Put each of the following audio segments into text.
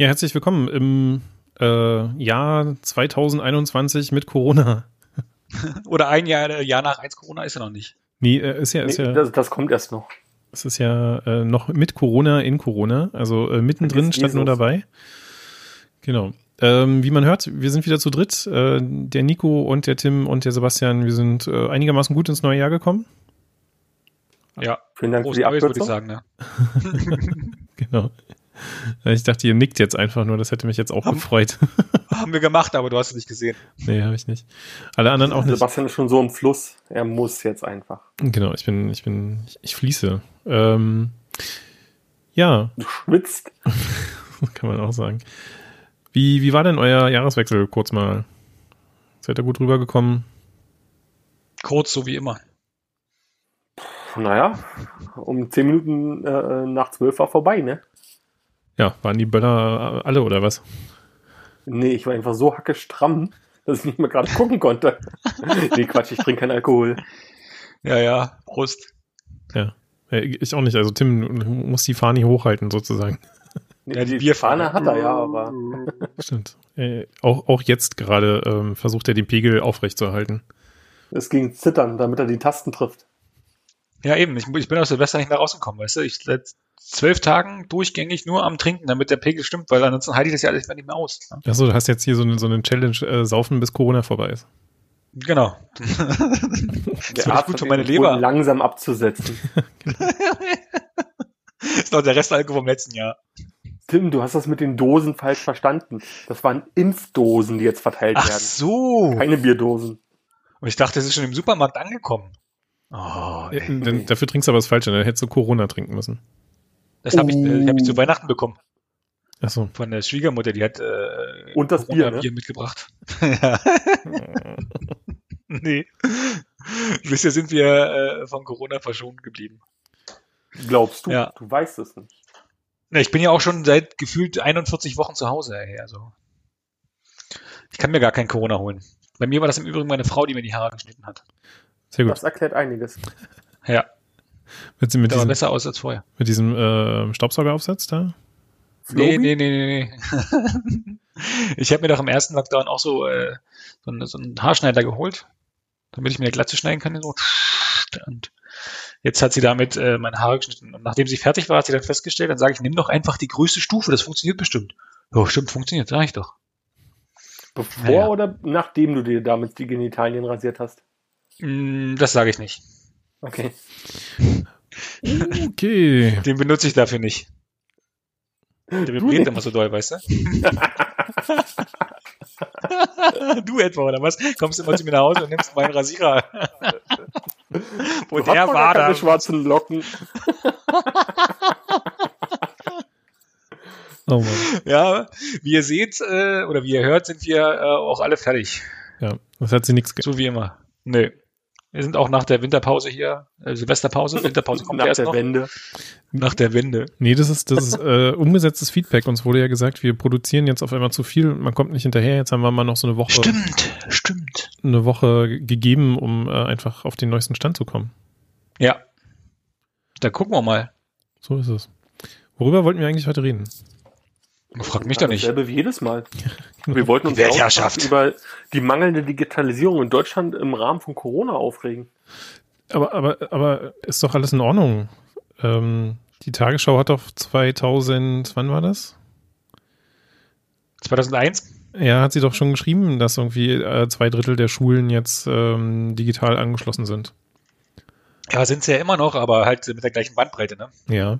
Ja, herzlich willkommen im äh, Jahr 2021 mit Corona. Oder ein Jahr, Jahr nach eins Corona ist ja noch nicht. Nee, äh, ist ja, ist Nee, ja, das, das kommt erst noch. es ist ja äh, noch mit Corona in Corona, also äh, mittendrin statt nur dabei. Genau. Ähm, wie man hört, wir sind wieder zu dritt. Äh, der Nico und der Tim und der Sebastian, wir sind äh, einigermaßen gut ins neue Jahr gekommen. Ja, Vielen Dank groß für die Neues, würde ich Abkürzung. sagen. Ne? Genau. Ich dachte, ihr nickt jetzt einfach nur, das hätte mich jetzt auch Haben- gefreut. Haben wir gemacht, aber du hast es nicht gesehen. nee, habe ich nicht. Alle anderen auch nicht. Sebastian ist schon so im Fluss. Er muss jetzt einfach. Genau, ich bin, ich bin, ich, ich fließe. Ähm, ja, Du schwitzt. kann man auch sagen. Wie, wie war denn euer Jahreswechsel kurz mal? Seid ihr gut rübergekommen? Kurz, so wie immer. Naja, um zehn Minuten äh, nach zwölf war vorbei, ne? Ja, waren die Böller äh, alle oder was? Nee, ich war einfach so hacke stramm, dass ich nicht mehr gerade gucken konnte. nee, Quatsch, ich trinke keinen Alkohol. Ja, ja, Prost. Ja. Äh, Ich auch nicht. Also Tim muss die Fahne hochhalten sozusagen. Nee, Ja, die Bierfahne. hat er ja, aber Stimmt. Äh, auch, auch jetzt gerade ähm, versucht er den Pegel aufrechtzuerhalten. es ging zittern, damit er die Tasten trifft. Ja, eben. Ich, ich bin aus Silvester nicht mehr rausgekommen, weißt du? Ich seit zwölf Tagen durchgängig nur am Trinken, damit der Pegel stimmt, weil ansonsten halte ich das ja alles nicht mehr aus. Ne? Achso, du hast jetzt hier so eine, so eine Challenge, äh, saufen bis Corona vorbei ist. Genau. Der Arzt für meine Leber. langsam abzusetzen. ist noch der Restalkohol vom letzten Jahr. Tim, du hast das mit den Dosen falsch verstanden. Das waren Impfdosen, die jetzt verteilt Ach werden. so. Keine Bierdosen. Und ich dachte, es ist schon im Supermarkt angekommen. Oh, denn, dafür trinkst du aber das Falsche, dann hättest du Corona trinken müssen. Das habe ich, äh, hab ich zu Weihnachten bekommen. Achso. Von der Schwiegermutter, die hat äh, Und das Bier, ne? Bier mitgebracht. ja. nee. Bisher sind wir äh, von Corona verschont geblieben. Glaubst du? Ja. Du weißt es nicht. Ne, ich bin ja auch schon seit gefühlt 41 Wochen zu Hause. Ey, also. Ich kann mir gar kein Corona holen. Bei mir war das im Übrigen meine Frau, die mir die Haare geschnitten hat. Sehr gut. Das erklärt einiges. Ja, Mit, mit das war diesem, besser aus als vorher. mit diesem äh, Staubsaugeraufsatz da? Nee, Flobi? nee, nee, nee, nee. ich habe mir doch im ersten Lockdown auch so, äh, so, einen, so einen Haarschneider geholt, damit ich mir eine Glatze schneiden kann. So. Und jetzt hat sie damit äh, meine Haare geschnitten. Und nachdem sie fertig war, hat sie dann festgestellt, dann sage ich, nimm doch einfach die größte Stufe, das funktioniert bestimmt. Ja, stimmt, funktioniert, sag ich doch. Bevor Naja. oder nachdem du dir damit die Genitalien rasiert hast? Mm, Das sage ich nicht. Okay. Okay. Den benutze ich dafür nicht. Der vibriert immer so doll, weißt du? du etwa, oder was? Kommst immer zu mir nach Hause und nimmst meinen Rasierer. Wo der war da. schwarzen Locken. Oh Mann. Ja, wie ihr seht, äh, oder wie ihr hört, sind wir äh, auch alle fertig. Ja, das hat sie nichts ge So wie immer. Nee. Wir sind auch nach der Winterpause hier, äh, Silvesterpause, Winterpause kommt Nach erst der noch. Wende. Nach der Wende. Nee, das ist, das ist äh, umgesetztes Feedback. Uns wurde ja gesagt, wir produzieren jetzt auf einmal zu viel, man kommt nicht hinterher. Jetzt haben wir mal noch so eine Woche, Stimmt, stimmt. eine Woche gegeben, um äh, einfach auf den neuesten Stand zu kommen. Ja. Da gucken wir mal. So ist es. Worüber wollten wir eigentlich heute reden? Frag mich doch nicht. Dasselbe wie jedes Mal. Wir wollten uns auch über die mangelnde Digitalisierung in Deutschland im Rahmen von Corona aufregen. Aber, aber, aber ist doch alles in Ordnung. Ähm, die Tagesschau hat doch 2000, wann war das? 2001? Ja, hat sie doch schon geschrieben, dass irgendwie äh, zwei Drittel der Schulen jetzt ähm, digital angeschlossen sind. Ja, sind sie ja immer noch, aber halt mit der gleichen Bandbreite, ne? Ja.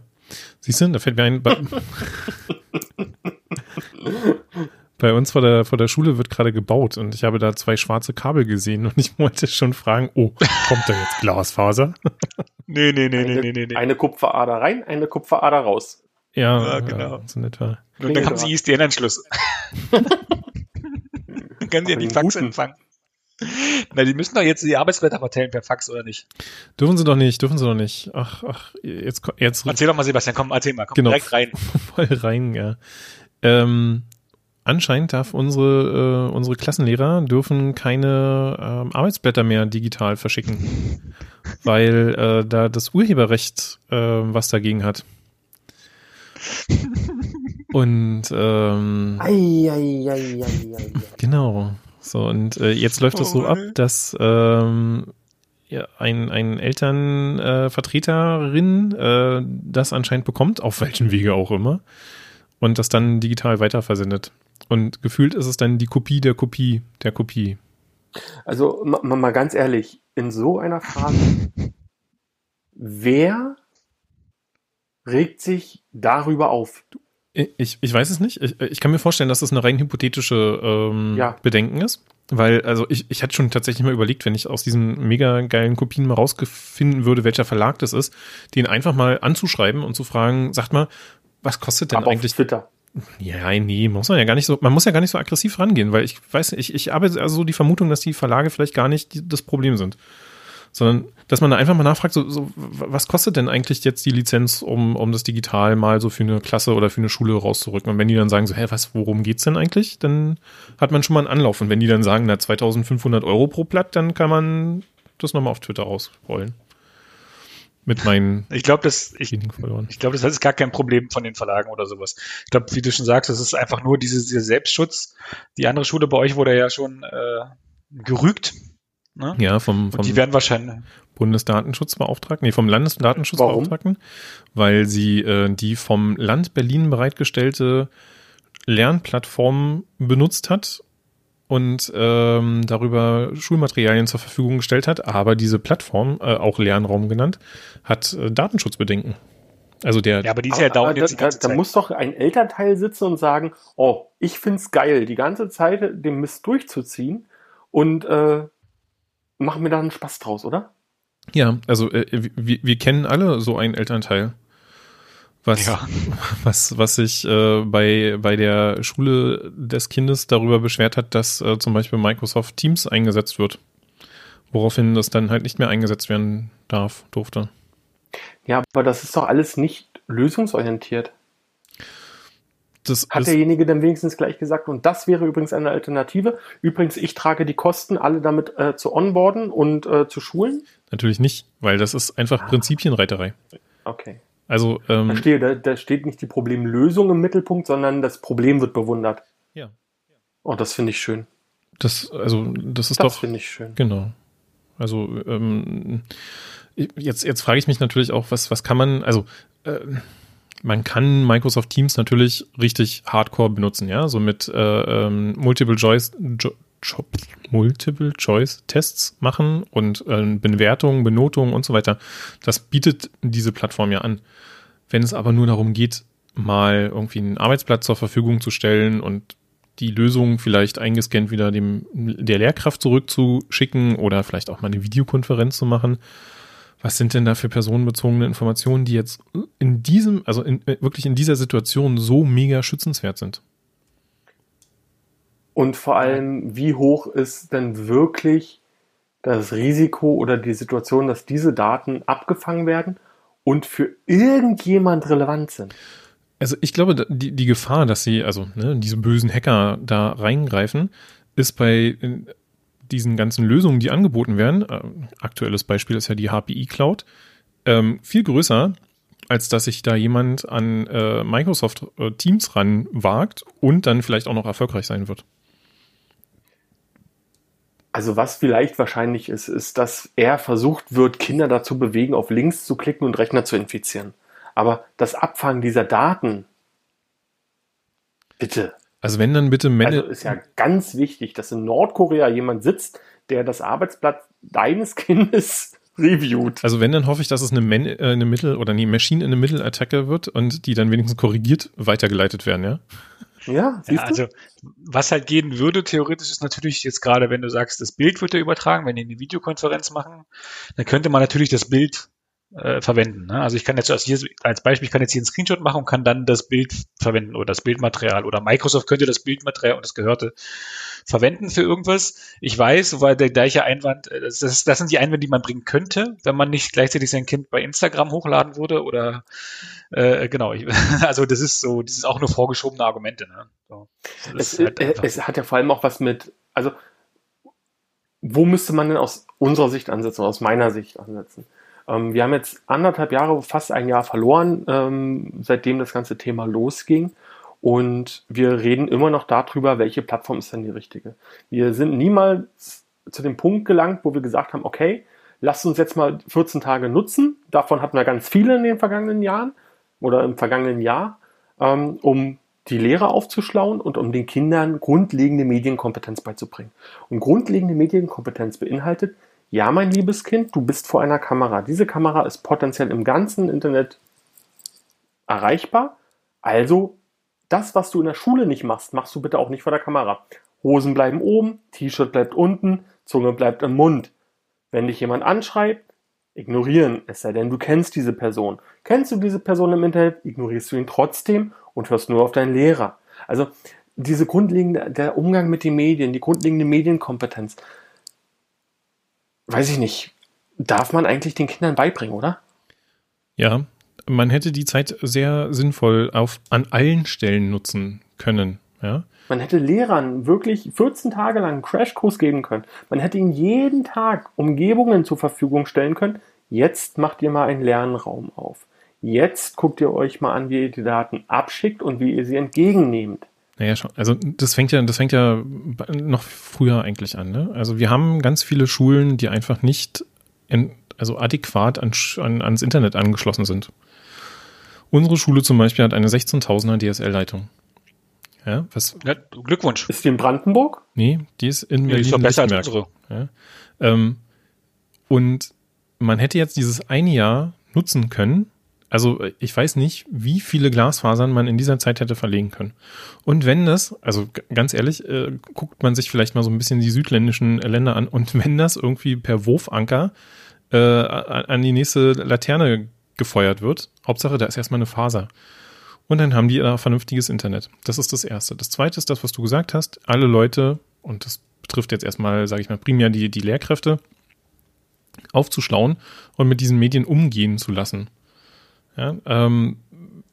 Siehst du, da fällt mir ein. Bei, bei uns vor der, vor der Schule wird gerade gebaut und ich habe da zwei schwarze Kabel gesehen und ich wollte schon fragen, oh, kommt da jetzt Glasfaser? Nee, nee, nee, Eine, eine Kupferader rein, eine Kupferader raus. Ja, Ja, genau. Ja, so in etwa. Und dann haben sie ISDN-Anschluss. dann können sie ja die Den Fax empfangen. Na, die müssen doch jetzt die Arbeitsblätter verteilen per Fax, oder nicht? Dürfen sie doch nicht, dürfen sie doch nicht. Ach, ach, jetzt, jetzt Erzähl doch mal, Sebastian, komm, erzähl mal, komm Genau. direkt rein. voll rein, ja. Ähm, anscheinend darf unsere, äh, unsere Klassenlehrer dürfen keine ähm, Arbeitsblätter mehr digital verschicken, weil äh, da das Urheberrecht äh, was dagegen hat. Und ähm, Ei, ei, ei, ei, ei, ei. genau. So, und äh, jetzt läuft es so Oh, ab, dass ähm, ja, ein, ein Elternvertreterin äh, äh, das anscheinend bekommt, auf welchen Wege auch immer, und das dann digital weiterversendet. Und gefühlt ist es dann die Kopie der Kopie der Kopie. Also ma, ma- mal ganz ehrlich, in so einer Phase, wer regt sich darüber auf? Ich, ich weiß es nicht. Ich, ich kann mir vorstellen, dass das eine rein hypothetische ähm, Ja. Bedenken ist. Weil, also ich, ich hatte schon tatsächlich mal überlegt, wenn ich aus diesen mega geilen Kopien mal rausfinden würde, welcher Verlag das ist, den einfach mal anzuschreiben und zu fragen, sagt mal, was kostet denn Aber auf eigentlich Twitter. Ja, nee, muss man ja gar nicht so, man muss ja gar nicht so aggressiv rangehen, weil ich weiß, ich, ich habe also so die Vermutung, dass die Verlage vielleicht gar nicht die, das Problem sind. Sondern, dass man da einfach mal nachfragt, so, so, was kostet denn eigentlich jetzt die Lizenz, um, um das digital mal so für eine Klasse oder für eine Schule rauszurücken? Und wenn die dann sagen so, hä, was, worum geht's denn eigentlich? Dann hat man schon mal einen Anlauf. Und wenn die dann sagen, na, 2500 Euro pro Blatt, dann kann man das nochmal auf Twitter ausrollen. Mit meinen Ich glaube, das, ich, ich glaube, das ist gar kein Problem von den Verlagen oder sowas. Ich glaube, wie du schon sagst, das ist einfach nur diese, dieser Selbstschutz. Die andere Schule bei euch wurde ja schon äh, gerügt. Ne? Ja, vom, Und vom die werden wahrscheinlich, Bundesdatenschutzbeauftragten, nee, vom Landesdatenschutzbeauftragten, weil sie äh, die vom Land Berlin bereitgestellte Lernplattform benutzt hat und ähm, darüber Schulmaterialien zur Verfügung gestellt hat, aber diese Plattform, äh, auch Lernraum genannt, hat äh, Datenschutzbedenken. Also der, ja, aber die ist ja Aber- dauernd aber jetzt die da, ganze da, da muss doch ein Elternteil sitzen und sagen, oh, ich find's geil, die ganze Zeit den Mist durchzuziehen und äh, machen mir da einen Spaß draus, oder? ja, also äh, wir, wir kennen alle so einen Elternteil. Was, Ja. was, was sich äh, bei, bei der Schule des Kindes darüber beschwert hat, dass äh, zum Beispiel Microsoft Teams eingesetzt wird. Woraufhin das dann halt nicht mehr eingesetzt werden darf, durfte. Ja, aber das ist doch alles nicht lösungsorientiert. Das Hat derjenige dann wenigstens gleich gesagt, und das wäre übrigens eine Alternative. Übrigens, ich trage die Kosten, alle damit äh, zu onboarden und äh, zu schulen. natürlich nicht, weil das ist einfach Prinzipienreiterei. Okay. Also, Da, ähm, steht, da, da steht nicht die Problemlösung im Mittelpunkt, sondern das Problem wird bewundert. Ja. Oh, das finde ich schön. das, also, das ist Das doch, finde ich schön. Genau. Also ähm, jetzt, jetzt frage ich mich natürlich auch, was, was kann man, also äh, man kann Microsoft Teams natürlich richtig hardcore benutzen, ja, so mit äh, ähm, Multiple Choice, jo, Multiple Choice Tests machen und äh, Bewertungen, Benotungen und so weiter. Das bietet diese Plattform ja an. Wenn es aber nur darum geht, mal irgendwie einen Arbeitsplatz zur Verfügung zu stellen und die Lösung vielleicht eingescannt wieder dem der Lehrkraft zurückzuschicken oder vielleicht auch mal eine Videokonferenz zu machen. Was sind denn da für personenbezogene Informationen, die jetzt in diesem, also in, wirklich in dieser Situation so mega schützenswert sind? Und vor allem, wie hoch ist denn wirklich das Risiko oder die Situation, dass diese Daten abgefangen werden und für irgendjemand relevant sind? Also ich glaube, die, die Gefahr, dass sie, also ne, diese bösen Hacker da reingreifen, ist bei äh, diesen ganzen Lösungen, die angeboten werden, äh, aktuelles Beispiel ist ja die HPI Cloud, ähm, viel größer, als dass sich da jemand an äh, Microsoft äh, Teams ranwagt und dann vielleicht auch noch erfolgreich sein wird. Also was vielleicht wahrscheinlich ist, ist, dass er versucht wird, Kinder dazu bewegen, auf Links zu klicken und Rechner zu infizieren. Aber das Abfangen dieser Daten, bitte. Also wenn dann bitte Männer, Also ist ja ganz wichtig, dass in Nordkorea jemand sitzt, der das Arbeitsblatt deines Kindes reviewt. also wenn dann hoffe ich, dass es eine, Man äh, eine Mittel- oder eine Machine in eine Mittelattacke wird und die dann wenigstens korrigiert weitergeleitet werden, ja? Ja, siehst Ja, du? also, was halt gehen würde, theoretisch, ist natürlich jetzt gerade, wenn du sagst, das Bild wird ja übertragen, wenn die eine Videokonferenz machen, dann könnte man natürlich das Bild äh, verwenden. Ne? Also ich kann jetzt als, hier, als Beispiel, ich kann jetzt hier einen Screenshot machen und kann dann das Bild verwenden oder das Bildmaterial oder Microsoft könnte das Bildmaterial und das Gehörte verwenden für irgendwas. Ich weiß, weil der gleiche Einwand, äh, das, das, das sind die Einwände, die man bringen könnte, wenn man nicht gleichzeitig sein Kind bei Instagram hochladen würde oder äh, genau. Ich, also das ist so, das ist auch nur vorgeschobene Argumente. Ne? So. Das Es, ist halt äh, es hat ja vor allem auch was mit, also wo müsste man denn aus unserer Sicht ansetzen, aus meiner Sicht ansetzen? Ähm, wir haben jetzt anderthalb Jahre, fast ein Jahr verloren, ähm, seitdem das ganze Thema losging. Und wir reden immer noch darüber, welche Plattform ist denn die richtige. Wir sind niemals zu dem Punkt gelangt, wo wir gesagt haben, okay, lasst uns jetzt mal 14 Tage nutzen. Davon hatten wir ganz viele in den vergangenen Jahren oder im vergangenen Jahr, ähm, um die Lehrer aufzuschlauen und um den Kindern grundlegende Medienkompetenz beizubringen. Und grundlegende Medienkompetenz beinhaltet, ja, mein liebes Kind, du bist vor einer Kamera. Diese Kamera ist potenziell im ganzen Internet erreichbar. Also, das, was du in der Schule nicht machst, machst du bitte auch nicht vor der Kamera. Hosen bleiben oben, T-Shirt bleibt unten, Zunge bleibt im Mund. Wenn dich jemand anschreibt, ignorieren, es sei denn, du kennst diese Person. Kennst du diese Person im Internet, ignorierst du ihn trotzdem und hörst nur auf deinen Lehrer. Also diese grundlegende, der Umgang mit den Medien, die grundlegende Medienkompetenz, weiß ich nicht, darf man eigentlich den Kindern beibringen, oder? Ja, man hätte die Zeit sehr sinnvoll auf, an allen Stellen nutzen können. Ja? Man hätte Lehrern wirklich 14 Tage lang einen Crashkurs geben können. Man hätte ihnen jeden Tag Umgebungen zur Verfügung stellen können. Jetzt macht ihr mal einen Lernraum auf. Jetzt guckt ihr euch mal an, wie ihr die Daten abschickt und wie ihr sie entgegennehmt. Naja, schon. Also das fängt ja, das fängt ja noch früher eigentlich an. Ne? Also wir haben ganz viele Schulen, die einfach nicht in, also adäquat an, an, ans Internet angeschlossen sind. Unsere Schule zum Beispiel hat eine 16.000er DSL-Leitung. Ja, was? Ja, Glückwunsch. Ist die in Brandenburg? Nee, die ist in Berlin. Die ist doch besser als unsere. Ja. Ähm, und man hätte jetzt dieses eine Jahr nutzen können. Also ich weiß nicht, wie viele Glasfasern man in dieser Zeit hätte verlegen können. Und wenn das, also ganz ehrlich, äh, guckt man sich vielleicht mal so ein bisschen die südländischen Länder an und wenn das irgendwie per Wurfanker äh, an die nächste Laterne gefeuert wird, Hauptsache da ist erstmal eine Faser. Und dann haben die da vernünftiges Internet. Das ist das Erste. Das Zweite ist das, was du gesagt hast. Alle Leute, und das betrifft jetzt erstmal, sage ich mal, primär die, die Lehrkräfte, aufzuschlauen und mit diesen Medien umgehen zu lassen. Ja, ähm,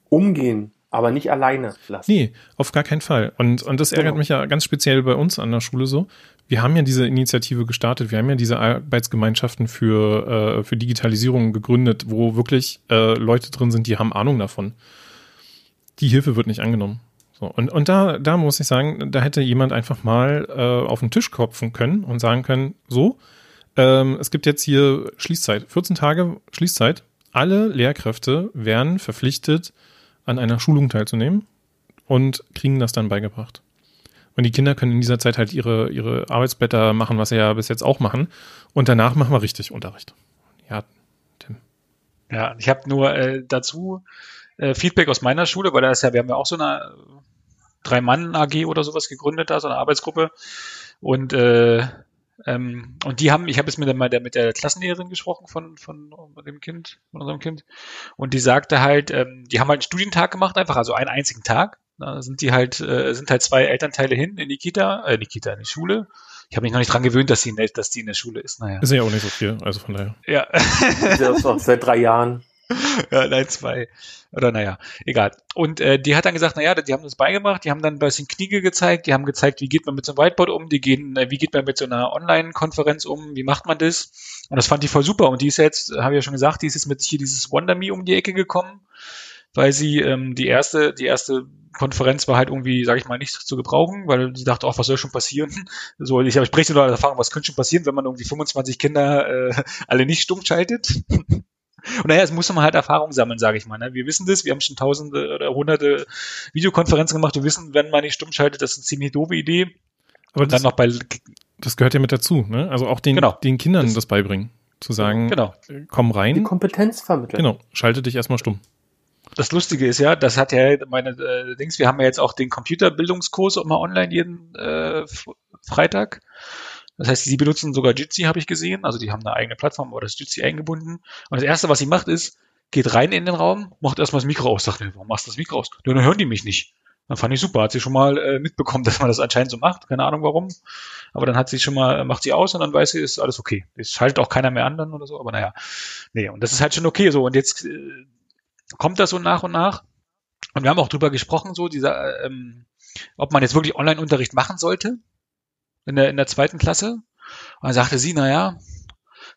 umgehen, aber nicht alleine lassen. Nee, auf gar keinen Fall. Und, und das ärgert genau. mich ja ganz speziell bei uns an der Schule so. Wir haben ja diese Initiative gestartet, wir haben ja diese Arbeitsgemeinschaften für, äh, für Digitalisierung gegründet, wo wirklich äh, Leute drin sind, die haben Ahnung davon die Hilfe wird nicht angenommen. So, und, und da, da muss ich sagen, da hätte jemand einfach mal äh, auf den Tisch klopfen können und sagen können, so, ähm, es gibt jetzt hier Schließzeit, 14 Tage Schließzeit. Alle Lehrkräfte werden verpflichtet, an einer Schulung teilzunehmen und kriegen das dann beigebracht. Und die Kinder können in dieser Zeit halt ihre, ihre Arbeitsblätter machen, was sie ja bis jetzt auch machen. Und danach machen wir richtig Unterricht. Ja, Tim. Ja, ich habe nur äh, dazu äh, Feedback aus meiner Schule, weil da ist ja, wir haben ja auch so eine Drei-Mann-AG oder sowas gegründet, da so eine Arbeitsgruppe. Und äh, ähm, und die haben, ich habe jetzt mit der, mit der Klassenlehrerin gesprochen von, von dem Kind, von unserem Kind. Und die sagte halt, ähm, die haben halt einen Studientag gemacht, einfach, also einen einzigen Tag. Da sind die halt, äh, sind halt zwei Elternteile hin in die Kita, äh, in die Kita, in die Schule. Ich habe mich noch nicht dran gewöhnt, dass die, dass die in der Schule ist. Naja. Ist ja auch nicht so viel, also von daher. Ja. das ist auch seit drei Jahren. ja, nein, zwei. Oder naja, egal. Und äh, die hat dann gesagt, naja, die haben das beigebracht, die haben dann ein bisschen Kniege gezeigt, die haben gezeigt, wie geht man mit so einem Whiteboard um, die gehen, äh, wie geht man mit so einer Online-Konferenz um, wie macht man das? Und das fand ich voll super. Und die ist jetzt, habe ich ja schon gesagt, die ist jetzt mit hier dieses WonderMe um die Ecke gekommen, weil sie ähm, die erste, die erste Konferenz war halt irgendwie, sage ich mal, nicht zu gebrauchen, weil sie dachte, auch was soll schon passieren? So, ich habe ich spreche nur Erfahrung, was könnte schon passieren, wenn man irgendwie 25 Kinder äh, alle nicht stumm schaltet? Und naja, es muss man halt Erfahrung sammeln, sage ich mal. Ne? Wir wissen das, wir haben schon tausende oder hunderte Videokonferenzen gemacht. Wir wissen, wenn man nicht stumm schaltet, das ist eine ziemlich doofe Idee. Aber das, dann noch bei das gehört ja mit dazu, ne? Also auch den, genau. den Kindern das, das beibringen. Zu sagen, genau. komm rein. Die Kompetenz vermitteln. Genau, schalte dich erstmal stumm. Das Lustige ist ja, das hat ja meine äh, Dings, wir haben ja jetzt auch den Computerbildungskurs immer online jeden äh, Freitag. Das heißt, sie benutzen sogar Jitsi, habe ich gesehen. Also die haben eine eigene Plattform, aber das Jitsi eingebunden. Und das Erste, was sie macht, ist, geht rein in den Raum, macht erstmal das Mikro aus. Sagt, warum machst du das Mikro aus? Dann hören die mich nicht. Dann fand ich super. Hat sie schon mal äh, mitbekommen, dass man das anscheinend so macht. Keine Ahnung warum. Aber dann hat sie schon mal, macht sie aus und dann weiß sie, ist alles okay. Es schaltet auch keiner mehr an dann oder so. Aber naja. Nee, und das ist halt schon okay so. Und jetzt äh, kommt das so nach und nach. Und wir haben auch drüber gesprochen, so dieser, ähm, ob man jetzt wirklich Online-Unterricht machen sollte in der, in der zweiten Klasse. Und dann sagte sie, naja,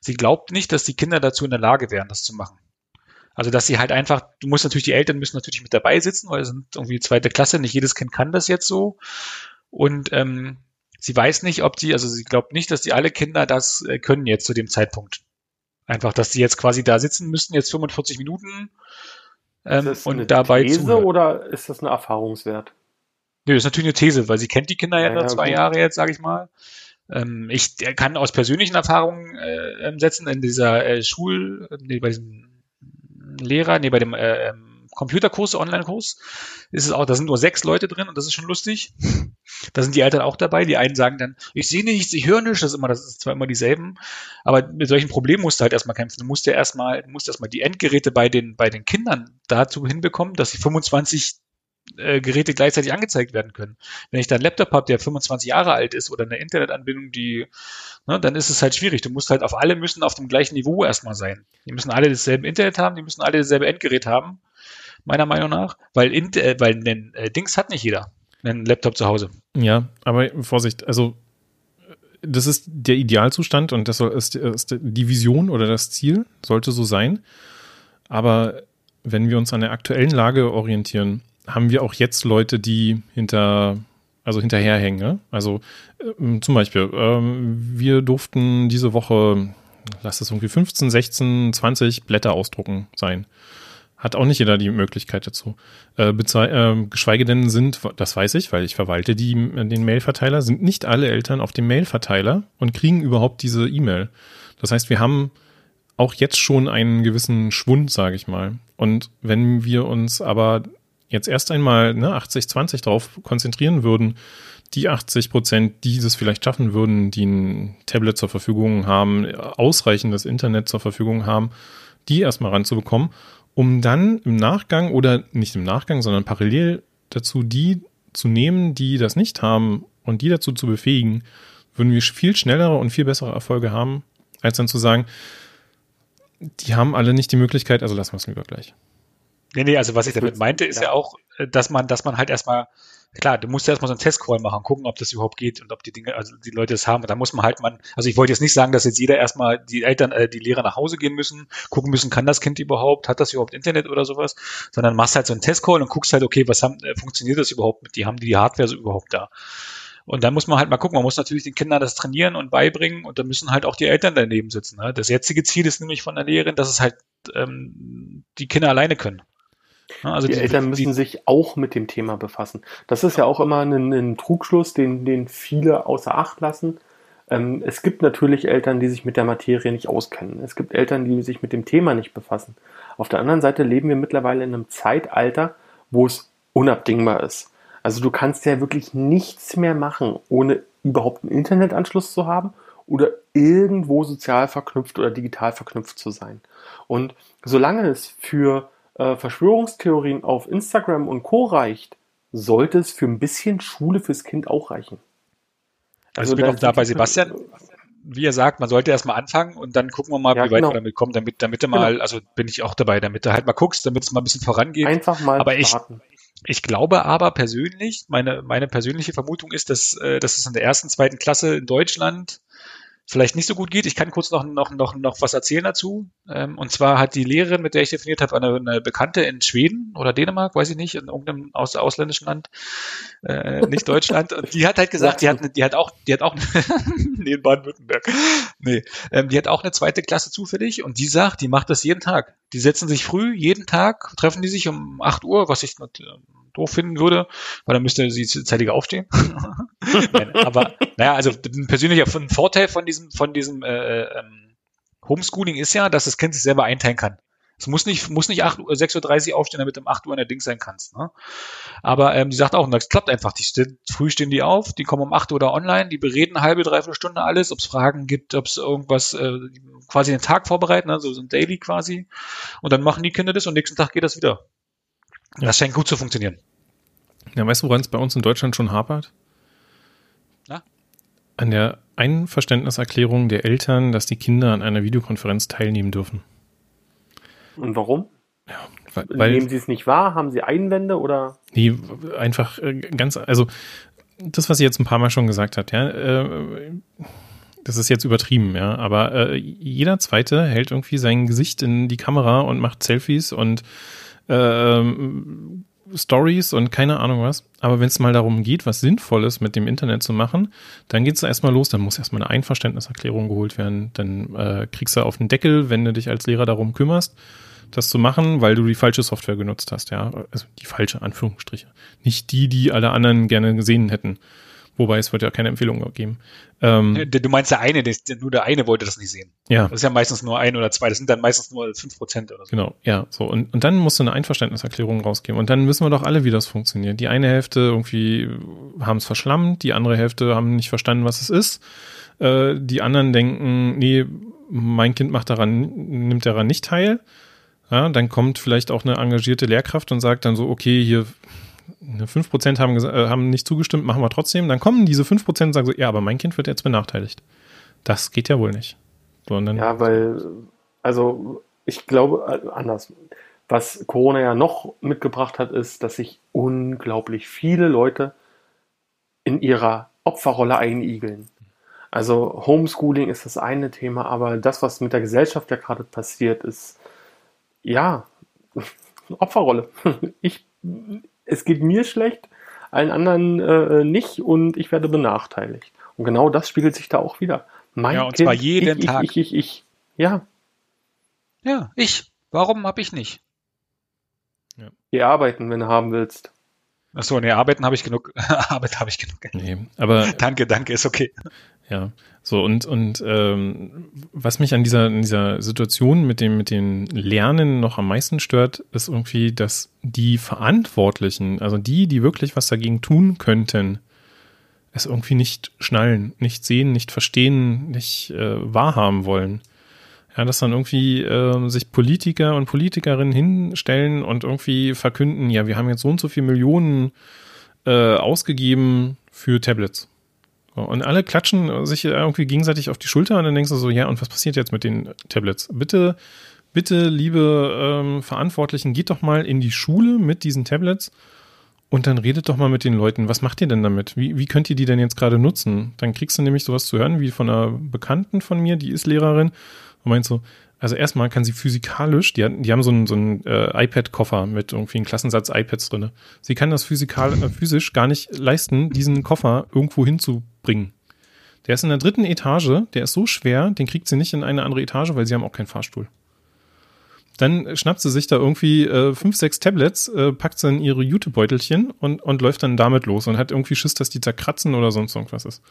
sie glaubt nicht, dass die Kinder dazu in der Lage wären, das zu machen. Also, dass sie halt einfach, du musst natürlich, die Eltern müssen natürlich mit dabei sitzen, weil es sind irgendwie zweite Klasse, nicht jedes Kind kann das jetzt so. Und ähm, sie weiß nicht, ob die, also sie glaubt nicht, dass die alle Kinder das äh, können jetzt zu dem Zeitpunkt. Einfach, dass die jetzt quasi da sitzen müssten, jetzt 45 Minuten ähm, ist das und eine dabei These zuhören. oder ist das ein Erfahrungswert? Nö, das ist natürlich eine These, weil sie kennt die Kinder ja, ja nur zwei gut. Jahre jetzt, sage ich mal. Ähm, ich kann aus persönlichen Erfahrungen äh, ähm, setzen in dieser äh, Schul, nee, bei diesem Lehrer, nee, bei dem äh, ähm, Computerkurs, Online-Kurs, ist es auch, da sind nur sechs Leute drin und das ist schon lustig. Da sind die Eltern auch dabei. Die einen sagen dann, ich sehe nichts, ich höre nichts, das ist immer, das ist zwar immer dieselben, aber mit solchen Problemen musst du halt erstmal kämpfen. Du musst ja erstmal, musst erstmal die Endgeräte bei den, bei den Kindern dazu hinbekommen, dass sie 25 äh, Geräte gleichzeitig angezeigt werden können. Wenn ich da einen Laptop habe, der 25 Jahre alt ist oder eine Internetanbindung, die, ne, dann ist es halt schwierig. Du musst halt auf alle müssen auf dem gleichen Niveau erstmal sein. Die müssen alle dasselbe Internet haben, die müssen alle dasselbe Endgerät haben, meiner Meinung nach, weil, äh, weil ein äh, Dings hat nicht jeder, einen Laptop zu Hause. Ja, aber Vorsicht, also das ist der Idealzustand und das ist, ist die Vision oder das Ziel, sollte so sein. Aber wenn wir uns an der aktuellen Lage orientieren, haben wir auch jetzt Leute, die hinter, also hinterherhängen. Ne? Also ähm, zum Beispiel, ähm, wir durften diese Woche, lass es irgendwie 15, 16, 20 Blätter ausdrucken sein. Hat auch nicht jeder die Möglichkeit dazu. Äh, äh, geschweige denn sind, das weiß ich, weil ich verwalte die, den Mailverteiler, sind nicht alle Eltern auf dem Mailverteiler und kriegen überhaupt diese E-Mail. Das heißt, wir haben auch jetzt schon einen gewissen Schwund, sage ich mal. Und wenn wir uns aber jetzt erst einmal ne, 80-20 drauf konzentrieren würden, die 80 Prozent, die das vielleicht schaffen würden, die ein Tablet zur Verfügung haben, ausreichendes Internet zur Verfügung haben, die erstmal ranzubekommen, um dann im Nachgang oder nicht im Nachgang, sondern parallel dazu die zu nehmen, die das nicht haben und die dazu zu befähigen, würden wir viel schnellere und viel bessere Erfolge haben, als dann zu sagen, die haben alle nicht die Möglichkeit, also lassen wir es lieber gleich. Nee, nee, also was ich damit meinte, ist ja. ja auch, äh, dass man, dass man halt erstmal, klar, du musst ja erstmal so einen Testcall machen, gucken, ob das überhaupt geht und ob die Dinge, also die Leute es haben. Und da muss man halt man, also ich wollte jetzt nicht sagen, dass jetzt jeder erstmal die Eltern, äh, die Lehrer nach Hause gehen müssen, gucken müssen, kann das Kind überhaupt, hat das überhaupt Internet oder sowas, sondern machst halt so einen Testcall und guckst halt, okay, was haben, äh, funktioniert das überhaupt mit, die haben die, die Hardware so überhaupt da. Und dann muss man halt mal gucken, man muss natürlich den Kindern das trainieren und beibringen und da müssen halt auch die Eltern daneben sitzen. Ne? Das jetzige Ziel ist nämlich von der Lehrerin, dass es halt ähm, die Kinder alleine können. Also die, die Eltern müssen die, sich auch mit dem Thema befassen. Das ist ja auch immer ein, ein Trugschluss, den, den viele außer Acht lassen. Ähm, es gibt natürlich Eltern, die sich mit der Materie nicht auskennen. Es gibt Eltern, die sich mit dem Thema nicht befassen. Auf der anderen Seite leben wir mittlerweile in einem Zeitalter, wo es unabdingbar ist. Also du kannst ja wirklich nichts mehr machen, ohne überhaupt einen Internetanschluss zu haben oder irgendwo sozial verknüpft oder digital verknüpft zu sein. Und solange es für äh, Verschwörungstheorien auf Instagram und Co. reicht, sollte es für ein bisschen Schule fürs Kind auch reichen. Also, also ich bin auch da bei Sebastian, wie er sagt, man sollte erstmal anfangen und dann gucken wir mal, ja, wie weit genau. wir damit kommen, damit, damit du mal, genau. also bin ich auch dabei, damit du halt mal guckst, damit es mal ein bisschen vorangeht. Einfach mal aber ich, ich glaube aber persönlich, meine, meine persönliche Vermutung ist, dass, äh, dass es in der ersten, zweiten Klasse in Deutschland vielleicht nicht so gut geht. Ich kann kurz noch, noch, noch, noch was erzählen dazu. Ähm, und zwar hat die Lehrerin, mit der ich definiert habe, eine, eine Bekannte in Schweden oder Dänemark, weiß ich nicht, in irgendeinem aus, ausländischen Land, äh, nicht Deutschland. Und die hat halt gesagt, die hat, die hat auch, die hat auch, nee, in Baden-Württemberg. Nee, ähm, die hat auch eine zweite Klasse zufällig und die sagt, die macht das jeden Tag. Die setzen sich früh, jeden Tag, treffen die sich um 8 Uhr, was ich doof finden würde, weil dann müsste sie zeitiger aufstehen. Nein, aber naja, also ein persönlicher Vorteil von diesem, von diesem äh, ähm, Homeschooling ist ja, dass das Kind sich selber einteilen kann. Es muss nicht, muss nicht 8, 6.30 Uhr aufstehen, damit du um 8 Uhr in der Ding sein kannst. Ne? Aber ähm, die sagt auch, das klappt einfach. Die stehen, früh stehen die auf, die kommen um 8 Uhr da online, die bereden eine halbe, dreiviertel Stunde alles, ob es Fragen gibt, ob es irgendwas, äh, quasi den Tag vorbereiten, ne? so, so ein Daily quasi. Und dann machen die Kinder das und nächsten Tag geht das wieder. Das scheint gut zu funktionieren. Ja, weißt du, woran es bei uns in Deutschland schon hapert? Na? An der Einverständniserklärung der Eltern, dass die Kinder an einer Videokonferenz teilnehmen dürfen. Und warum? Ja, weil, weil Nehmen sie es nicht wahr? Haben sie Einwände oder? Nee, einfach äh, ganz, also das, was sie jetzt ein paar Mal schon gesagt hat, ja, äh, das ist jetzt übertrieben, ja, aber äh, jeder zweite hält irgendwie sein Gesicht in die Kamera und macht Selfies und ähm, Stories und keine Ahnung was. Aber wenn es mal darum geht, was Sinnvolles mit dem Internet zu machen, dann geht es erstmal los. Dann muss erstmal eine Einverständniserklärung geholt werden. Dann äh, kriegst du auf den Deckel, wenn du dich als Lehrer darum kümmerst, das zu machen, weil du die falsche Software genutzt hast, ja. Also die falsche Anführungsstriche. Nicht die, die alle anderen gerne gesehen hätten. Wobei es wird ja keine Empfehlung geben. Ähm, du meinst der eine, nur der eine wollte das nicht sehen. Ja. Das ist ja meistens nur ein oder zwei, das sind dann meistens nur fünf Prozent oder so. Genau, ja. So, und, und dann musst du eine Einverständniserklärung rausgeben. Und dann wissen wir doch alle, wie das funktioniert. Die eine Hälfte irgendwie haben es verschlammt, die andere Hälfte haben nicht verstanden, was es ist. Äh, die anderen denken, nee, mein Kind macht daran, nimmt daran nicht teil. Ja, dann kommt vielleicht auch eine engagierte Lehrkraft und sagt dann so, okay, hier 5% haben, äh, haben nicht zugestimmt, machen wir trotzdem. Dann kommen diese 5% und sagen so, ja, aber mein Kind wird jetzt benachteiligt. Das geht ja wohl nicht. Sondern ja, weil, also ich glaube, äh, anders. Was Corona ja noch mitgebracht hat, ist, dass sich unglaublich viele Leute in ihrer Opferrolle einigeln. Also Homeschooling ist das eine Thema, aber das, was mit der Gesellschaft ja gerade passiert, ist ja Opferrolle. Ich es geht mir schlecht, allen anderen äh, nicht und ich werde benachteiligt. Und genau das spiegelt sich da auch wieder. Mein ja, und kind, zwar jeden ich, Tag. Ich, ich, ich, ich. Ja. Ja, ich. Warum habe ich nicht? Ja. Geh arbeiten, wenn du haben willst. Achso, nee, arbeiten habe ich genug. Arbeit habe ich genug. Nee, aber. danke, danke, ist okay. Ja, so und und ähm, was mich an dieser in dieser Situation mit dem mit dem Lernen noch am meisten stört, ist irgendwie, dass die Verantwortlichen, also die, die wirklich was dagegen tun könnten, es irgendwie nicht schnallen, nicht sehen, nicht verstehen, nicht äh, wahrhaben wollen. Ja, dass dann irgendwie äh, sich Politiker und Politikerinnen hinstellen und irgendwie verkünden, ja, wir haben jetzt so und so viele Millionen äh, ausgegeben für Tablets. Und alle klatschen sich irgendwie gegenseitig auf die Schulter und dann denkst du so, ja, und was passiert jetzt mit den Tablets? Bitte, bitte, liebe ähm, Verantwortlichen, geht doch mal in die Schule mit diesen Tablets und dann redet doch mal mit den Leuten. Was macht ihr denn damit? Wie, wie könnt ihr die denn jetzt gerade nutzen? Dann kriegst du nämlich sowas zu hören wie von einer Bekannten von mir, die ist Lehrerin und meint so, also erstmal kann sie physikalisch, die, die haben so einen, so einen äh, iPad-Koffer mit irgendwie einem Klassensatz iPads drinne. Sie kann das physikal, äh, physisch gar nicht leisten, diesen Koffer irgendwo hinzubringen. Der ist in der dritten Etage, der ist so schwer, den kriegt sie nicht in eine andere Etage, weil sie haben auch keinen Fahrstuhl. Dann schnappt sie sich da irgendwie äh, fünf, sechs Tablets, äh, packt sie in ihre Jutebeutelchen und, und läuft dann damit los und hat irgendwie Schiss, dass die zerkratzen oder sonst irgendwas ist.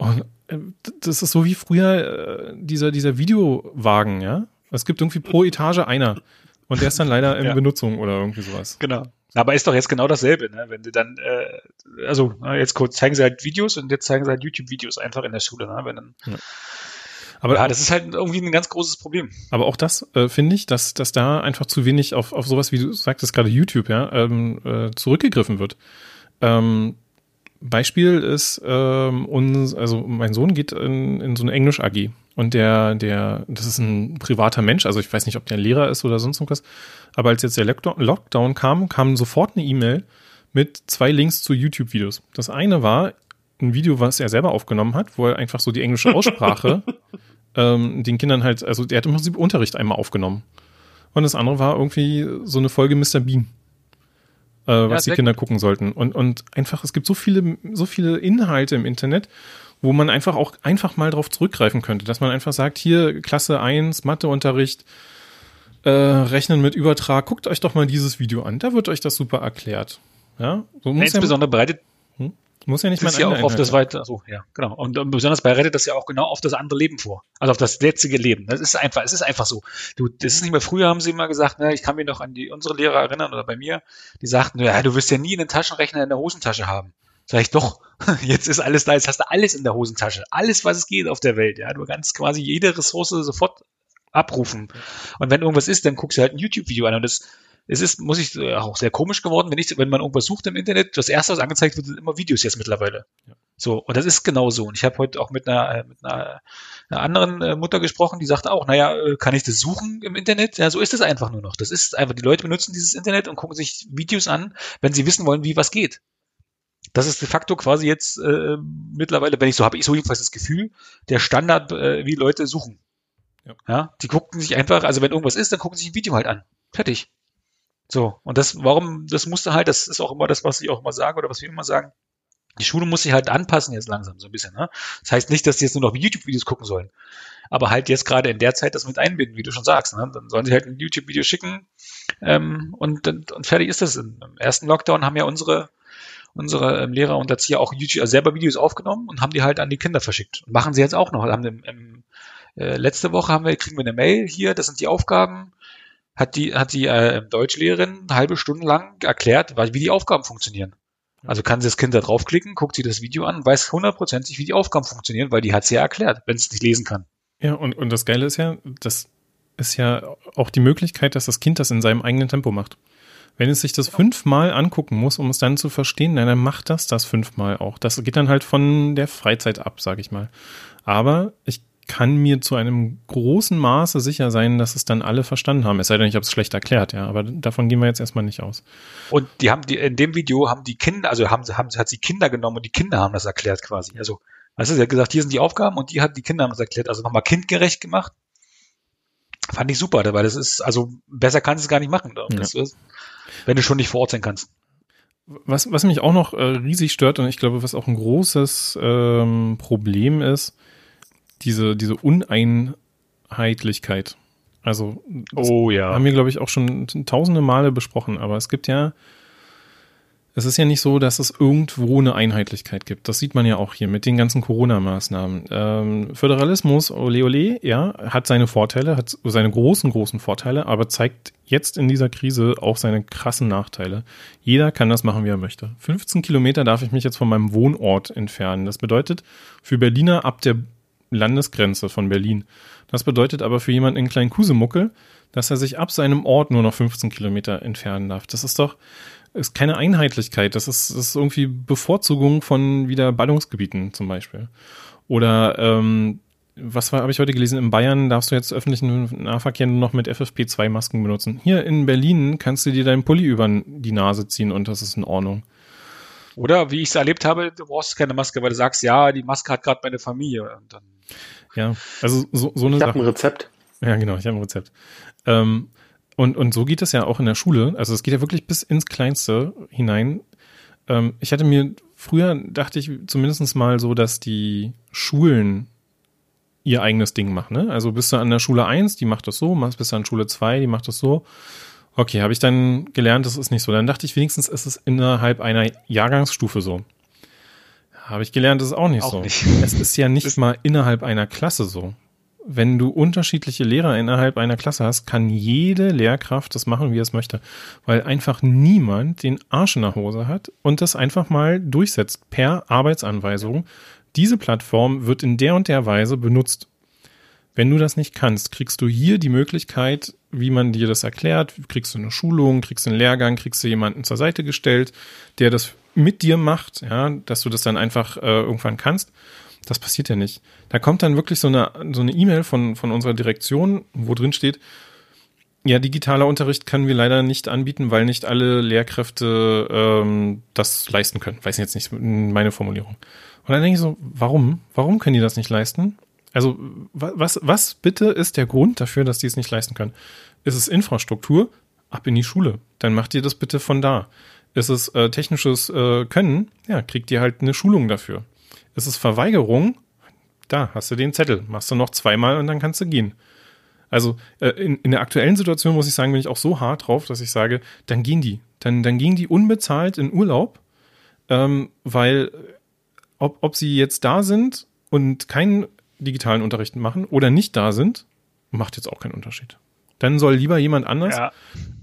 Und äh, das ist so wie früher äh, dieser, dieser Videowagen, ja. Es gibt irgendwie pro Etage einer. Und der ist dann leider in ja. Benutzung oder irgendwie sowas. Genau. Aber ist doch jetzt genau dasselbe, ne? Wenn du dann, äh, also jetzt kurz zeigen sie halt Videos und jetzt zeigen sie halt YouTube-Videos einfach in der Schule, ne? Wenn dann, ja. Aber ja, das ist halt irgendwie ein ganz großes Problem. Aber auch das äh, finde ich, dass, dass da einfach zu wenig auf, auf sowas, wie du sagtest, gerade YouTube, ja, ähm, äh, zurückgegriffen wird. Ähm, Beispiel ist, ähm, uns, also mein Sohn geht in, in so eine Englisch AG und der, der, das ist ein privater Mensch, also ich weiß nicht, ob der Lehrer ist oder sonst irgendwas, aber als jetzt der Lockdown kam, kam sofort eine E-Mail mit zwei Links zu YouTube-Videos. Das eine war ein Video, was er selber aufgenommen hat, wo er einfach so die englische Aussprache ähm, den Kindern halt, also der hat im Prinzip Unterricht einmal aufgenommen. Und das andere war irgendwie so eine Folge Mr. Bean äh, was ja, die Kinder gucken sollten. Und, und einfach, es gibt so viele, so viele Inhalte im Internet, wo man einfach auch einfach mal drauf zurückgreifen könnte, dass man einfach sagt, hier Klasse 1, Matheunterricht, äh, Rechnen mit Übertrag, guckt euch doch mal dieses Video an, da wird euch das super erklärt. Ja, so muss Insbesondere ja, bereitet? Muss ja nicht das ist ja auch auf das weiter, so, ja, genau. Und, und besonders bereitet das ja auch genau auf das andere Leben vor. Also auf das jetzige Leben. Das ist einfach, es ist einfach so. Du, das ist nicht mehr früher, haben sie immer gesagt, ne, ich kann mich noch an die, unsere Lehrer erinnern oder bei mir, die sagten, ja, du wirst ja nie einen Taschenrechner in der Hosentasche haben. Sag ich doch, jetzt ist alles da, jetzt hast du alles in der Hosentasche. Alles, was es geht auf der Welt, ja. Du kannst quasi jede Ressource sofort abrufen. Und wenn irgendwas ist, dann guckst du halt ein YouTube-Video an und das, es ist, muss ich, äh, auch sehr komisch geworden, wenn ich, wenn man irgendwas sucht im Internet, das erste, was angezeigt wird, sind immer Videos jetzt mittlerweile. Ja. So, und das ist genau so. Und ich habe heute auch mit einer, äh, mit einer, einer anderen äh, Mutter gesprochen, die sagte auch, naja, kann ich das suchen im Internet? Ja, so ist es einfach nur noch. Das ist einfach, die Leute benutzen dieses Internet und gucken sich Videos an, wenn sie wissen wollen, wie was geht. das ist de facto quasi jetzt äh, mittlerweile, wenn ich so habe, ich so jedenfalls das Gefühl, der Standard, wie Leute suchen. Ja. ja. Die gucken sich einfach, also wenn irgendwas ist, dann gucken sie sich ein Video halt an. Fertig. So, und das, warum, das musste halt, das ist auch immer das, was ich auch immer sage oder was wir immer sagen. Die Schule muss sich halt anpassen jetzt langsam so ein bisschen. Ne? Das heißt nicht, dass die jetzt nur noch YouTube-Videos gucken sollen. Aber halt jetzt gerade in der Zeit das mit einbinden, wie du schon sagst. Ne? Dann sollen sie halt ein YouTube-Video schicken ähm, und, und fertig ist das. Im ersten Lockdown haben ja unsere unsere ähm, Lehrer und Erzieher auch YouTube, also selber Videos aufgenommen und haben die halt an die Kinder verschickt. Und machen sie jetzt auch noch. Haben im, im, äh, letzte Woche haben wir, kriegen wir eine Mail hier, das sind die Aufgaben. Hat die, hat die äh, Deutschlehrerin eine halbe Stunde lang erklärt, wie die Aufgaben funktionieren. Also kann sie das Kind da draufklicken, guckt sie das Video an, weiß hundertprozentig, wie die Aufgaben funktionieren, weil die hat sie ja erklärt, wenn es nicht lesen kann. Ja, und, und das Geile ist ja, das ist ja auch die Möglichkeit, dass das Kind das in seinem eigenen Tempo macht. Wenn es sich das fünfmal angucken muss, um es dann zu verstehen, dann macht das das fünfmal auch. Das geht dann halt von der Freizeit ab, sag ich mal. Aber ich kann mir zu einem großen Maße sicher sein, dass es dann alle verstanden haben. Es sei denn, ich habe es schlecht erklärt, ja. Aber davon gehen wir jetzt erstmal nicht aus. Und die haben die in dem Video haben die Kinder, also haben, haben hat sie Kinder genommen und die Kinder haben das erklärt quasi. Also, weißt du, sie hat gesagt, hier sind die Aufgaben und die hat die Kinder haben das erklärt. Also nochmal kindgerecht gemacht. Fand ich super, weil das ist, also besser kannst du es gar nicht machen. Das ja. ist, wenn du schon nicht vor Ort sein kannst. Was, was mich auch noch äh, riesig stört und ich glaube, was auch ein großes ähm, Problem ist, diese, diese Uneinheitlichkeit. Also, oh ja. Haben wir, glaube ich, auch schon tausende Male besprochen, aber es gibt ja es ist ja nicht so, dass es irgendwo eine Einheitlichkeit gibt. Das sieht man ja auch hier mit den ganzen Corona-Maßnahmen. Ähm, Föderalismus, ole ole, ja, hat seine Vorteile, hat seine großen, großen Vorteile, aber zeigt jetzt in dieser Krise auch seine krassen Nachteile. Jeder kann das machen, wie er möchte. 15 Kilometer darf ich mich jetzt von meinem Wohnort entfernen. Das bedeutet für Berliner ab der Landesgrenze von Berlin. Das bedeutet aber für jemanden in Klein-Kusemuckel, dass er sich ab seinem Ort nur noch 15 Kilometer entfernen darf. Das ist doch, ist keine Einheitlichkeit. Das ist, das ist irgendwie Bevorzugung von wieder Ballungsgebieten zum Beispiel. Oder ähm, was habe ich heute gelesen? In Bayern darfst du jetzt öffentlichen Nahverkehr nur noch mit FFP2-Masken benutzen. Hier in Berlin kannst du dir deinen Pulli über die Nase ziehen und das ist in Ordnung. Oder wie ich es erlebt habe, du brauchst keine Maske, weil du sagst, ja, die Maske hat gerade meine Familie. Ja, also so, so eine ich Sache. Ich habe ein Rezept. Ja, genau, ich habe ein Rezept. Ähm, und, und so geht es ja auch in der Schule. Also es geht ja wirklich bis ins Kleinste hinein. Ähm, ich hatte mir früher, dachte ich zumindest mal so, dass die Schulen ihr eigenes Ding machen. Ne? Also bist du an der Schule 1, die macht das so, bist du an Schule 2, die macht das so. Okay, habe ich dann gelernt, das ist nicht so. Dann dachte ich wenigstens, ist es innerhalb einer Jahrgangsstufe so. Habe ich gelernt, das ist auch nicht auch so. Nicht. Es ist ja nicht mal innerhalb einer Klasse so wenn du unterschiedliche Lehrer innerhalb einer Klasse hast, kann jede Lehrkraft das machen, wie es möchte. Weil einfach niemand den Arsch in der Hose hat und das einfach mal durchsetzt per Arbeitsanweisung. Diese Plattform wird in der und der Weise benutzt. Wenn du das nicht kannst, kriegst du hier die Möglichkeit, wie man dir das erklärt, kriegst du eine Schulung, kriegst du einen Lehrgang, kriegst du jemanden zur Seite gestellt, der das mit dir macht, ja, dass du das dann einfach äh, irgendwann kannst. Das passiert ja nicht. Da kommt dann wirklich so eine so eine E-Mail von von unserer Direktion, wo drin steht, ja, digitaler Unterricht können wir leider nicht anbieten, weil nicht alle Lehrkräfte ähm, das leisten können. Weiß jetzt nicht meine Formulierung. Und dann denke ich so, warum? Warum können die das nicht leisten? Also was was bitte ist der Grund dafür, dass die es nicht leisten können? Ist es Infrastruktur? Ab in die Schule. Dann macht ihr das bitte von da. Ist es äh, technisches äh, Können? Ja, kriegt ihr halt eine Schulung dafür. Ist es Verweigerung? Da hast du den Zettel. Machst du noch zweimal und dann kannst du gehen. Also äh, in, in der aktuellen Situation muss ich sagen, bin ich auch so hart drauf, dass ich sage, dann gehen die. Dann, dann gehen die unbezahlt in Urlaub, ähm, weil ob, ob sie jetzt da sind und keinen digitalen Unterricht machen oder nicht da sind, macht jetzt auch keinen Unterschied. Dann soll lieber jemand anders, ja.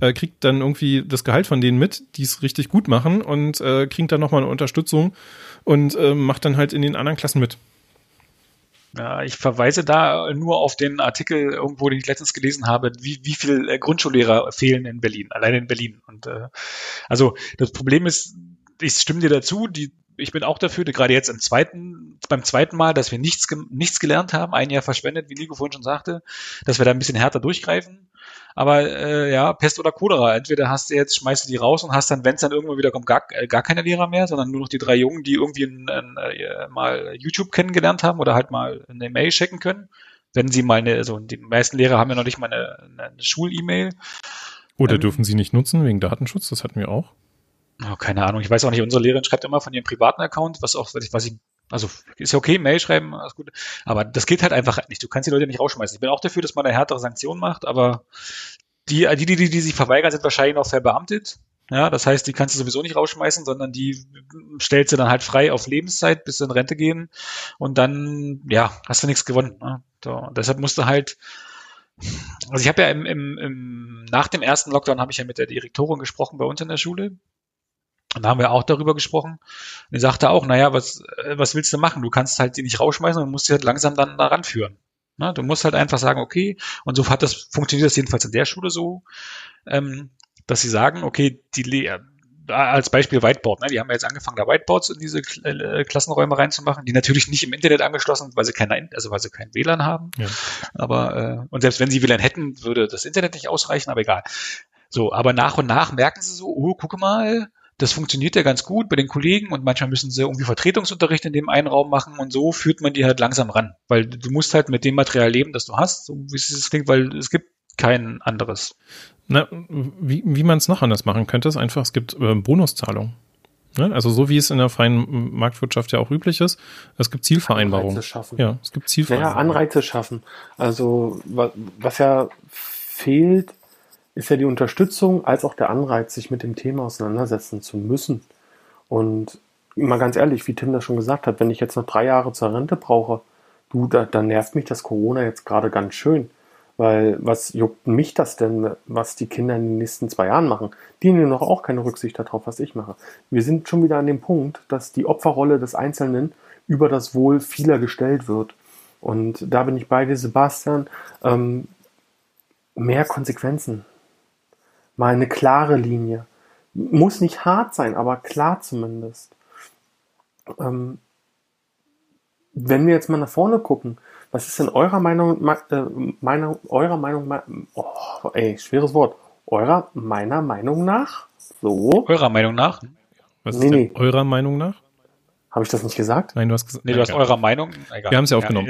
äh, kriegt dann irgendwie das Gehalt von denen mit, die es richtig gut machen und äh, kriegt dann nochmal eine Unterstützung und äh, macht dann halt in den anderen Klassen mit. Ja, ich verweise da nur auf den Artikel irgendwo, den ich letztens gelesen habe, wie, wie viel äh, Grundschullehrer fehlen in Berlin, allein in Berlin. Und äh, also das Problem ist, ich stimme dir dazu, die ich bin auch dafür, gerade jetzt im zweiten, beim zweiten Mal, dass wir nichts, nichts gelernt haben, ein Jahr verschwendet, wie Nico vorhin schon sagte, dass wir da ein bisschen härter durchgreifen. Aber äh, ja, Pest oder Cholera. Entweder hast du jetzt, schmeißt du die raus und hast dann, wenn es dann irgendwann wieder kommt, gar, äh, gar keine Lehrer mehr, sondern nur noch die drei Jungen, die irgendwie ein, ein, äh, mal YouTube kennengelernt haben oder halt mal eine Mail checken können. Wenn sie mal eine, also die meisten Lehrer haben ja noch nicht mal eine, eine Schul-E-Mail. Oder ähm, dürfen sie nicht nutzen wegen Datenschutz? Das hatten wir auch. Oh, keine Ahnung. Ich weiß auch nicht, unsere Lehrerin schreibt immer von ihrem privaten Account, was auch, was ich also ist ja okay, Mail schreiben, alles gut. Aber das geht halt einfach nicht. Du kannst die Leute nicht rausschmeißen. Ich bin auch dafür, dass man eine härtere Sanktion macht, aber die, die, die, die sich verweigern, sind wahrscheinlich noch verbeamtet. Ja, das heißt, die kannst du sowieso nicht rausschmeißen, sondern die stellst du dann halt frei auf Lebenszeit, bis sie in Rente gehen. Und dann, ja, hast du nichts gewonnen. Ne? So, deshalb musst du halt, also ich habe ja im, im, im, nach dem ersten Lockdown habe ich ja mit der Direktorin gesprochen bei uns in der Schule. Und da haben wir auch darüber gesprochen. Und die sagte auch, naja, was, äh, was willst du machen? Du kannst halt die nicht rausschmeißen und musst die halt langsam dann daran führen. Na, du musst halt einfach sagen, okay, und so hat das, funktioniert das jedenfalls in der Schule so, ähm, dass sie sagen, okay, die Le als Beispiel Whiteboard, ne? die haben ja jetzt angefangen, da Whiteboards in diese äh, Klassenräume reinzumachen, die natürlich nicht im Internet angeschlossen sind, weil sie keine, also weil sie kein WLAN haben. Ja. Aber äh, und selbst wenn sie WLAN hätten, würde das Internet nicht ausreichen, aber egal. So, aber nach und nach merken sie so, oh, gucke mal, das funktioniert ja ganz gut bei den Kollegen und manchmal müssen sie irgendwie Vertretungsunterricht in dem einen Raum machen und so führt man die halt langsam ran, weil du musst halt mit dem Material leben, das du hast, so wie es klingt, weil es gibt kein anderes. Na, wie, wie man es noch anders machen könnte, ist einfach, es gibt äh, Bonuszahlungen. Ne? Also so wie es in der freien Marktwirtschaft ja auch üblich ist, es gibt Zielvereinbarungen. Anreize schaffen. Ja, es gibt Zielvereinbarungen. Naja, Anreize schaffen. Also was ja fehlt, ist ja die Unterstützung als auch der Anreiz, sich mit dem Thema auseinandersetzen zu müssen. Und mal ganz ehrlich, wie Tim das schon gesagt hat, wenn ich jetzt noch drei Jahre zur Rente brauche, du, da, da nervt mich das Corona jetzt gerade ganz schön. Weil was juckt mich das denn, was die Kinder in den nächsten zwei Jahren machen? Die nehmen noch auch keine Rücksicht darauf, was ich mache. Wir sind schon wieder an dem Punkt, dass die Opferrolle des Einzelnen über das Wohl vieler gestellt wird. Und da bin ich bei dir, Sebastian. Ähm, mehr Konsequenzen mal eine klare Linie. Muss nicht hart sein, aber klar zumindest. Ähm, wenn wir jetzt mal nach vorne gucken, was ist denn eurer Meinung, äh, meiner, eurer Meinung, oh, ey, schweres Wort, eurer, meiner Meinung nach? So. Eurer Meinung nach? Was nee, ist nee. eurer Meinung nach? Habe ich das nicht gesagt? Nein, du hast gesagt. Nee, du hast eurer Meinung. Egal. Wir haben es ja aufgenommen.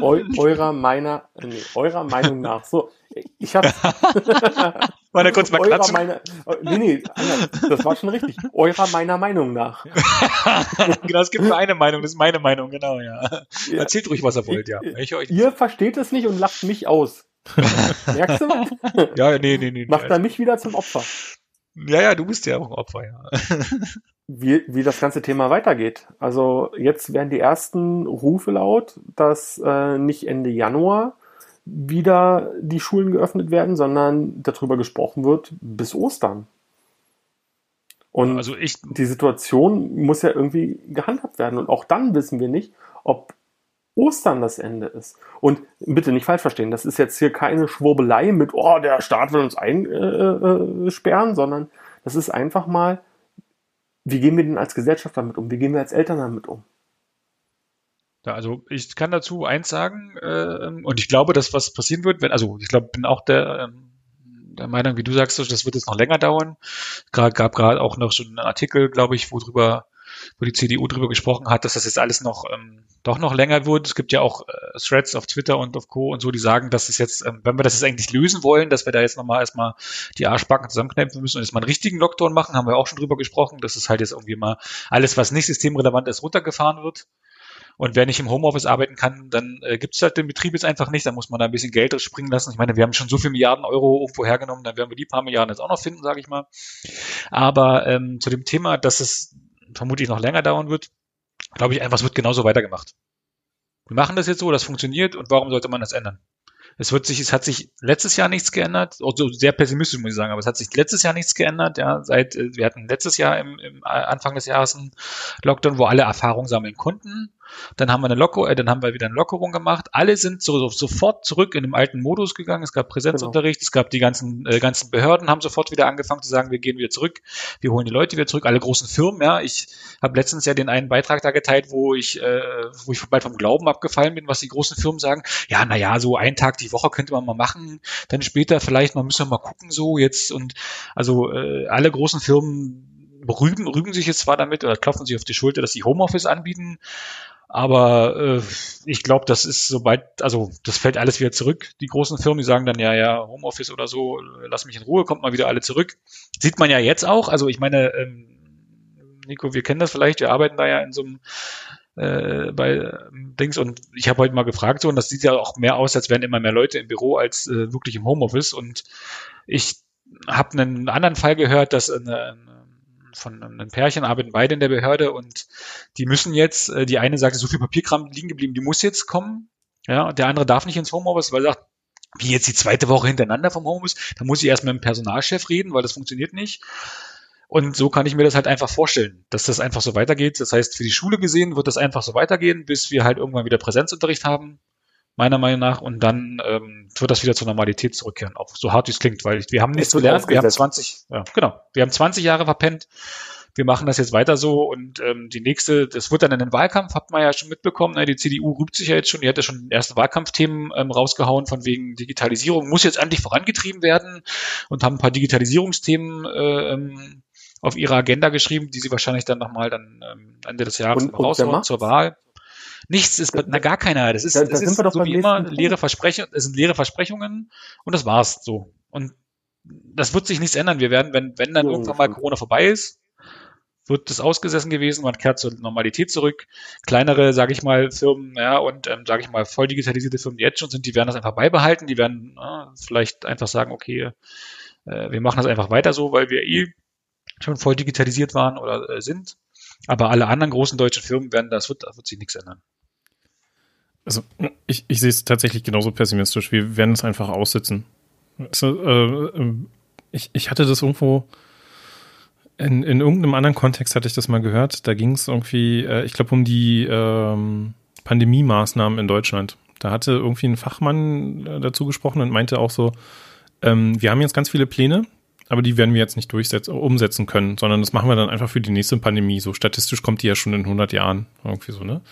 Eu, eurer, meiner, nee, eurer Meinung nach. So, ich habe. Warte kurz mal klatschen. Meine, nee, nee, das war schon richtig. Eurer meiner Meinung nach. genau, es gibt nur eine Meinung, das ist meine Meinung, genau, ja. ja. Erzählt ruhig, was ihr wollt, ja. Ich, ich, ihr versteht es nicht und lacht mich aus. Merkst du? Ja, nee, nee, nee. Macht dann mich wieder zum Opfer. Ja, ja, du bist ja auch ein Opfer, ja. wie, wie das ganze Thema weitergeht. Also jetzt werden die ersten Rufe laut, dass äh, nicht Ende Januar wieder die Schulen geöffnet werden, sondern darüber gesprochen wird bis Ostern. Und also ich, die Situation muss ja irgendwie gehandhabt werden. Und auch dann wissen wir nicht, ob Ostern das Ende ist. Und bitte nicht falsch verstehen, das ist jetzt hier keine Schwurbelei mit, oh, der Staat will uns einsperren, äh, äh, sondern das ist einfach mal, wie gehen wir denn als Gesellschaft damit um? Wie gehen wir als Eltern damit um? Ja, also ich kann dazu eins sagen, äh, und ich glaube, dass was passieren wird, wenn, also ich glaube, bin auch der, ähm, der Meinung, wie du sagst, das wird jetzt noch länger dauern. Gerade gab gerade auch noch so einen Artikel, glaube ich, wo drüber, wo die CDU drüber gesprochen hat, dass das jetzt alles noch ähm, doch noch länger wird. Es gibt ja auch äh, Threads auf Twitter und auf Co. und so, die sagen, dass es jetzt, ähm, wenn wir das jetzt eigentlich lösen wollen, dass wir da jetzt nochmal erstmal die Arschbacken zusammenkneifen müssen und jetzt mal einen richtigen Lockdown machen, haben wir auch schon drüber gesprochen, dass es halt jetzt irgendwie mal alles, was nicht systemrelevant ist, runtergefahren wird. Und wer nicht im Homeoffice arbeiten kann, dann äh, gibt es halt den Betrieb jetzt einfach nicht. Dann muss man da ein bisschen Geld springen lassen. Ich meine, wir haben schon so viele Milliarden Euro irgendwo hergenommen, dann werden wir die paar Milliarden jetzt auch noch finden, sage ich mal. Aber ähm, zu dem Thema, dass es vermutlich noch länger dauern wird, glaube ich einfach, es wird genauso weitergemacht. Wir machen das jetzt so, das funktioniert und warum sollte man das ändern? Es wird sich, es hat sich letztes Jahr nichts geändert, also sehr pessimistisch muss ich sagen, aber es hat sich letztes Jahr nichts geändert, ja, seit, äh, wir hatten letztes Jahr im, im Anfang des Jahres einen Lockdown, wo alle Erfahrungen sammeln konnten Dann haben wir eine Locker, äh, dann haben wir wieder eine Lockerung gemacht. Alle sind so, sofort zurück in den alten Modus gegangen. Es gab Präsenzunterricht, genau. es gab die ganzen, äh, ganzen Behörden haben sofort wieder angefangen zu sagen, wir gehen wieder zurück, wir holen die Leute wieder zurück, alle großen Firmen, ja. Ich habe letztens ja den einen Beitrag da geteilt, wo ich, äh, wo ich bald vom Glauben abgefallen bin, was die großen Firmen sagen. Ja, naja, so einen Tag die Woche könnte man mal machen, dann später vielleicht mal müssen wir mal gucken, so jetzt und also äh, alle großen Firmen rügen, rügen sich jetzt zwar damit oder klopfen sich auf die Schulter, dass sie Homeoffice anbieten, aber äh, ich glaube, das ist sobald, also das fällt alles wieder zurück. Die großen Firmen, die sagen dann, ja, ja, Homeoffice oder so, lass mich in Ruhe, kommt mal wieder alle zurück. Sieht man ja jetzt auch. Also ich meine, ähm, Nico, wir kennen das vielleicht, wir arbeiten da ja in so einem äh, bei ähm, Dings und ich habe heute mal gefragt so und das sieht ja auch mehr aus, als wären immer mehr Leute im Büro als äh, wirklich im Homeoffice und ich habe einen anderen Fall gehört, dass eine, von einem Pärchen arbeiten beide in der Behörde und die müssen jetzt, äh, die eine sagt, so viel Papierkram liegen geblieben, die muss jetzt kommen. Ja, und der andere darf nicht ins Homeoffice, weil er sagt, wie jetzt die zweite Woche hintereinander vom Homeoffice, da muss ich erst mit dem Personalchef reden, weil das funktioniert nicht. Und so kann ich mir das halt einfach vorstellen, dass das einfach so weitergeht. Das heißt, für die Schule gesehen wird das einfach so weitergehen, bis wir halt irgendwann wieder Präsenzunterricht haben meiner Meinung nach. Und dann ähm, wird das wieder zur Normalität zurückkehren, auch so hart wie es klingt, weil wir haben nichts gelernt. Wir haben 20, ja, genau, wir haben 20 Jahre verpennt. Wir machen das jetzt weiter so und ähm, die nächste, das wird dann in den Wahlkampf, habt man ja schon mitbekommen. Ne? Die CDU rübt sich ja jetzt schon, die hat ja schon erste Wahlkampfthemen ähm, rausgehauen, von wegen Digitalisierung muss jetzt endlich vorangetrieben werden und haben ein paar Digitalisierungsthemen äh, ähm, auf ihre Agenda geschrieben, die sie wahrscheinlich dann nochmal dann ähm, Ende des Jahres raushauen zur Wahl. Nichts ist, na gar keiner. Das ist, da, das ist so wie immer leere Versprechungen, es sind leere Versprechungen und das war's so. Und das wird sich nichts ändern. Wir werden, wenn, wenn dann ja, irgendwann mal Corona vorbei ist, wird das ausgesessen gewesen, man kehrt zur Normalität zurück. Kleinere, sage ich mal, Firmen, ja, und ähm, sage ich mal, voll digitalisierte Firmen, die jetzt schon sind, die werden das einfach beibehalten, die werden äh, vielleicht einfach sagen, okay, äh, wir machen das einfach weiter so, weil wir eh schon voll digitalisiert waren oder äh, sind. Aber alle anderen großen deutschen Firmen werden, das wird, da wird sich nichts ändern. Also ich, ich sehe es tatsächlich genauso pessimistisch. Wir werden es einfach aussitzen. Also, äh, ich, ich hatte das irgendwo in, in irgendeinem anderen Kontext hatte ich das mal gehört. Da ging es irgendwie, äh, ich glaube, um die ähm, Pandemie-Maßnahmen in Deutschland. Da hatte irgendwie ein Fachmann äh, dazu gesprochen und meinte auch so, ähm, wir haben jetzt ganz viele Pläne, aber die werden wir jetzt nicht durchsetzen, umsetzen können, sondern das machen wir dann einfach für die nächste Pandemie. So statistisch kommt die ja schon in 100 Jahren irgendwie so, ne?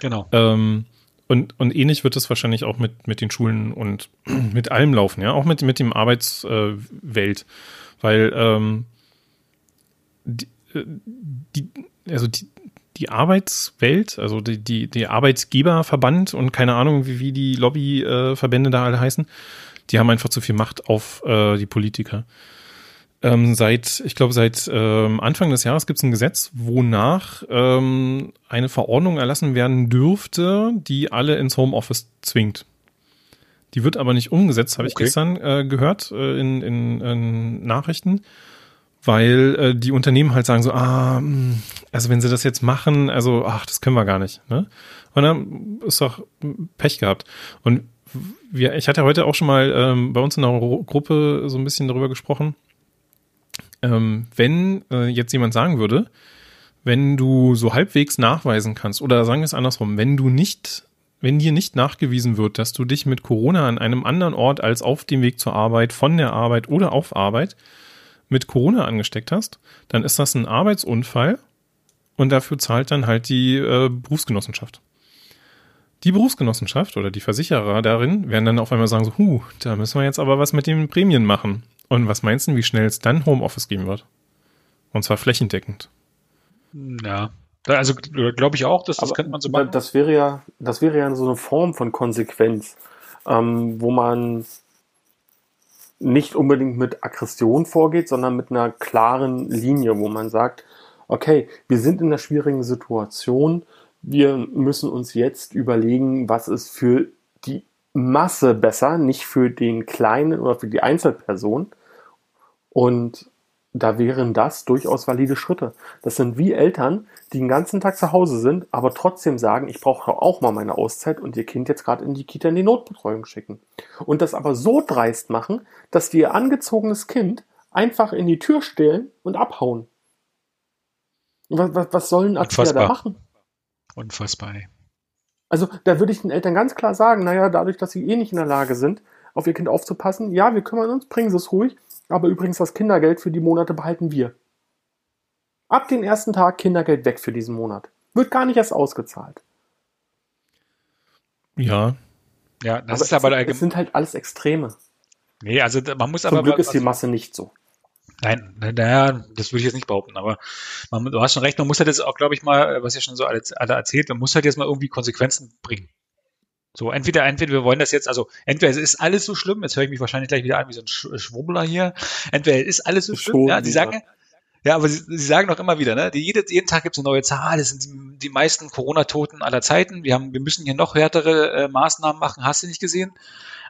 Genau. Ähm, und, und ähnlich wird es wahrscheinlich auch mit, mit den Schulen und mit allem laufen, ja, auch mit, mit dem Arbeitswelt. Äh, Weil ähm, die, äh, die, also die, die Arbeitswelt, also die, die, die Arbeitsgeberverband und keine Ahnung, wie, wie die Lobbyverbände da alle heißen, die haben einfach zu viel Macht auf äh, die Politiker. Ähm, seit, ich glaube, seit ähm, Anfang des Jahres gibt es ein Gesetz, wonach ähm, eine Verordnung erlassen werden dürfte, die alle ins Homeoffice zwingt. Die wird aber nicht umgesetzt, habe okay. ich gestern äh, gehört äh, in, in, in Nachrichten, weil äh, die Unternehmen halt sagen so, ah, hm, also wenn sie das jetzt machen, also ach, das können wir gar nicht. Ne? Und dann ist doch Pech gehabt. Und wir, ich hatte heute auch schon mal ähm, bei uns in der Gruppe so ein bisschen darüber gesprochen ähm, wenn äh, jetzt jemand sagen würde, wenn du so halbwegs nachweisen kannst, oder sagen wir es andersrum, wenn du nicht, wenn dir nicht nachgewiesen wird, dass du dich mit Corona an einem anderen Ort als auf dem Weg zur Arbeit, von der Arbeit oder auf Arbeit mit Corona angesteckt hast, dann ist das ein Arbeitsunfall und dafür zahlt dann halt die äh, Berufsgenossenschaft. Die Berufsgenossenschaft oder die Versicherer darin werden dann auf einmal sagen so, huh, da müssen wir jetzt aber was mit den Prämien machen. Und was meinst du, wie schnell es dann Homeoffice geben wird? Und zwar flächendeckend. Ja, also glaube ich auch, dass das Aber könnte man so machen. Das wäre ja, das wäre ja so eine Form von Konsequenz, ähm, wo man nicht unbedingt mit Aggression vorgeht, sondern mit einer klaren Linie, wo man sagt, okay, wir sind in einer schwierigen Situation, wir müssen uns jetzt überlegen, was ist für die Masse besser, nicht für den Kleinen oder für die Einzelperson. Und da wären das durchaus valide Schritte. Das sind wie Eltern, die den ganzen Tag zu Hause sind, aber trotzdem sagen, ich brauche auch mal meine Auszeit und ihr Kind jetzt gerade in die Kita in die Notbetreuung schicken. Und das aber so dreist machen, dass die ihr angezogenes Kind einfach in die Tür stellen und abhauen. Was, was, was sollen Erzieher da machen? Unfassbar. Also da würde ich den Eltern ganz klar sagen, naja, dadurch, dass sie eh nicht in der Lage sind, auf ihr Kind aufzupassen, ja, wir kümmern uns, bringen sie es ruhig, aber übrigens das Kindergeld für die Monate behalten wir. Ab dem ersten Tag Kindergeld weg für diesen Monat. Wird gar nicht erst ausgezahlt. Ja. Ja, das aber ist aber es, es sind halt alles Extreme. Nee, also man muss Zum aber Glück ist die also- Masse nicht so. Nein, naja, das würde ich jetzt nicht behaupten, aber man, du hast schon recht, man muss halt jetzt auch, glaube ich mal, was ja schon so alle, alle erzählt, man muss halt jetzt mal irgendwie Konsequenzen bringen. So, entweder, entweder wir wollen das jetzt, also entweder es ist alles so schlimm, jetzt höre ich mich wahrscheinlich gleich wieder an wie so ein Sch Schwurbler hier, entweder es ist alles so schlimm, Schon ja, sie sagen, ja, aber sie, sie sagen doch immer wieder, ne, die, jede, jeden Tag gibt es eine neue Zahl, das sind die, die meisten Corona-Toten aller Zeiten, wir haben, wir müssen hier noch härtere äh, Maßnahmen machen, hast du nicht gesehen?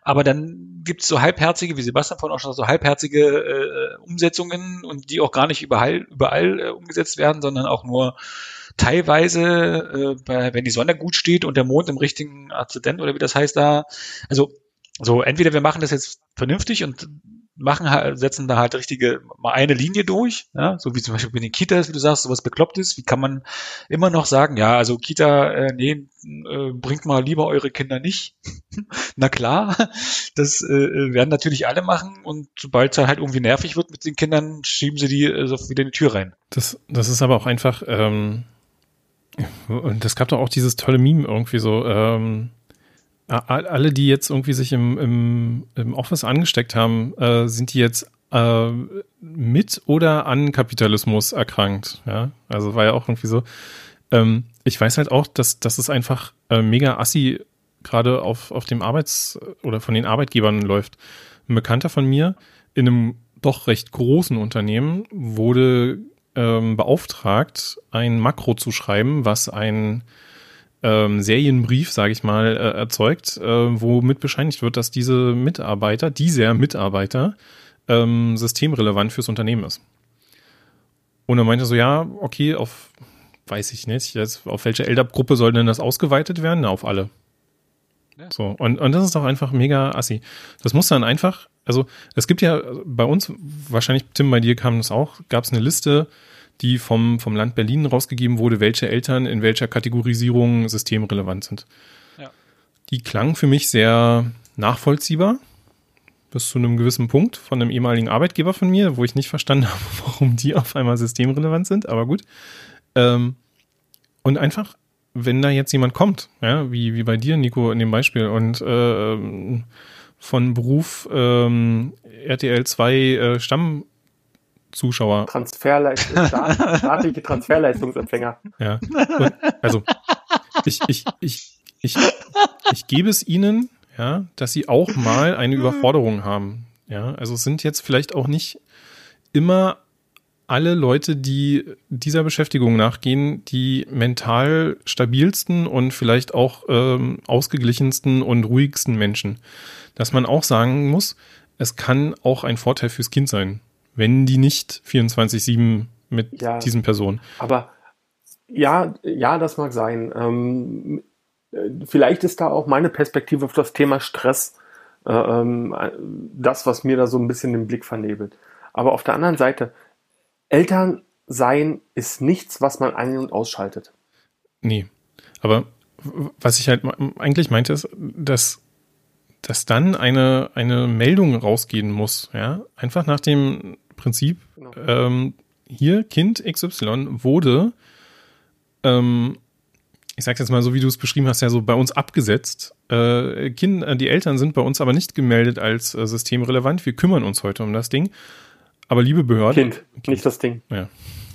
Aber dann gibt es so halbherzige, wie Sebastian vorhin auch schon so halbherzige äh, Umsetzungen und die auch gar nicht überall, überall äh, umgesetzt werden, sondern auch nur teilweise, äh, bei, wenn die Sonne gut steht und der Mond im richtigen Aszendent oder wie das heißt da. Also so entweder wir machen das jetzt vernünftig und machen setzen da halt richtige mal eine Linie durch, ja, so wie zum Beispiel mit den Kitas, wie du sagst, sowas bekloppt ist, wie kann man immer noch sagen, ja, also Kita, äh, nee, äh, bringt mal lieber eure Kinder nicht. Na klar, das äh, werden natürlich alle machen und sobald es halt irgendwie nervig wird mit den Kindern, schieben sie die äh, so wieder in die Tür rein. Das, das ist aber auch einfach, ähm, und es gab doch auch dieses tolle Meme irgendwie so, ähm, alle, die jetzt irgendwie sich im, im, im Office angesteckt haben, äh, sind die jetzt äh, mit oder an Kapitalismus erkrankt. Ja, also war ja auch irgendwie so. Ähm, ich weiß halt auch, dass, dass es einfach äh, mega assi gerade auf, auf dem Arbeits- oder von den Arbeitgebern läuft. Ein Bekannter von mir in einem doch recht großen Unternehmen wurde ähm, beauftragt, ein Makro zu schreiben, was ein ähm, Serienbrief, sage ich mal, äh, erzeugt, äh, womit bescheinigt wird, dass diese Mitarbeiter, dieser Mitarbeiter, ähm, systemrelevant fürs Unternehmen ist. Und er meinte so, ja, okay, auf, weiß ich nicht, jetzt, auf welche LDAP-Gruppe soll denn das ausgeweitet werden? Na, auf alle. So, und, und das ist doch einfach mega assi. Das muss dann einfach, also es gibt ja bei uns, wahrscheinlich, Tim, bei dir kam das auch, gab es eine Liste, die vom, vom Land Berlin rausgegeben wurde, welche Eltern in welcher Kategorisierung systemrelevant sind. Ja. Die klang für mich sehr nachvollziehbar, bis zu einem gewissen Punkt von einem ehemaligen Arbeitgeber von mir, wo ich nicht verstanden habe, warum die auf einmal systemrelevant sind, aber gut. Ähm, und einfach, wenn da jetzt jemand kommt, ja, wie, wie bei dir, Nico, in dem Beispiel, und äh, von Beruf ähm, RTL 2 äh, Stammzuschauer Transferleistung, staatliche Transferleistungsempfänger. Ja. Und, also ich, ich, ich, ich, ich gebe es ihnen, ja, dass sie auch mal eine Überforderung haben. Ja, also es sind jetzt vielleicht auch nicht immer alle Leute, die dieser Beschäftigung nachgehen, die mental stabilsten und vielleicht auch ähm, ausgeglichensten und ruhigsten Menschen. Dass man auch sagen muss, es kann auch ein Vorteil fürs Kind sein, wenn die nicht 24-7 mit Ja. diesen Personen. Aber ja, ja, das mag sein. Ähm, äh, vielleicht ist da auch meine Perspektive auf das Thema Stress äh, ähm, äh, das, was mir da so ein bisschen den Blick vernebelt. Aber auf der anderen Seite, Eltern sein ist nichts, was man ein- und ausschaltet. Nee. Aber was ich halt eigentlich meinte, ist, dass, dass dann eine, eine Meldung rausgehen muss, ja. Einfach nach dem Prinzip, Genau. ähm, hier, Kind XY wurde, ähm, ich sag's jetzt mal so, wie du es beschrieben hast, ja so bei uns abgesetzt. Äh, kind, die Eltern sind bei uns aber nicht gemeldet als äh, systemrelevant. Wir kümmern uns heute um das Ding. Aber liebe Behörde, Kind, nicht das Ding. ja.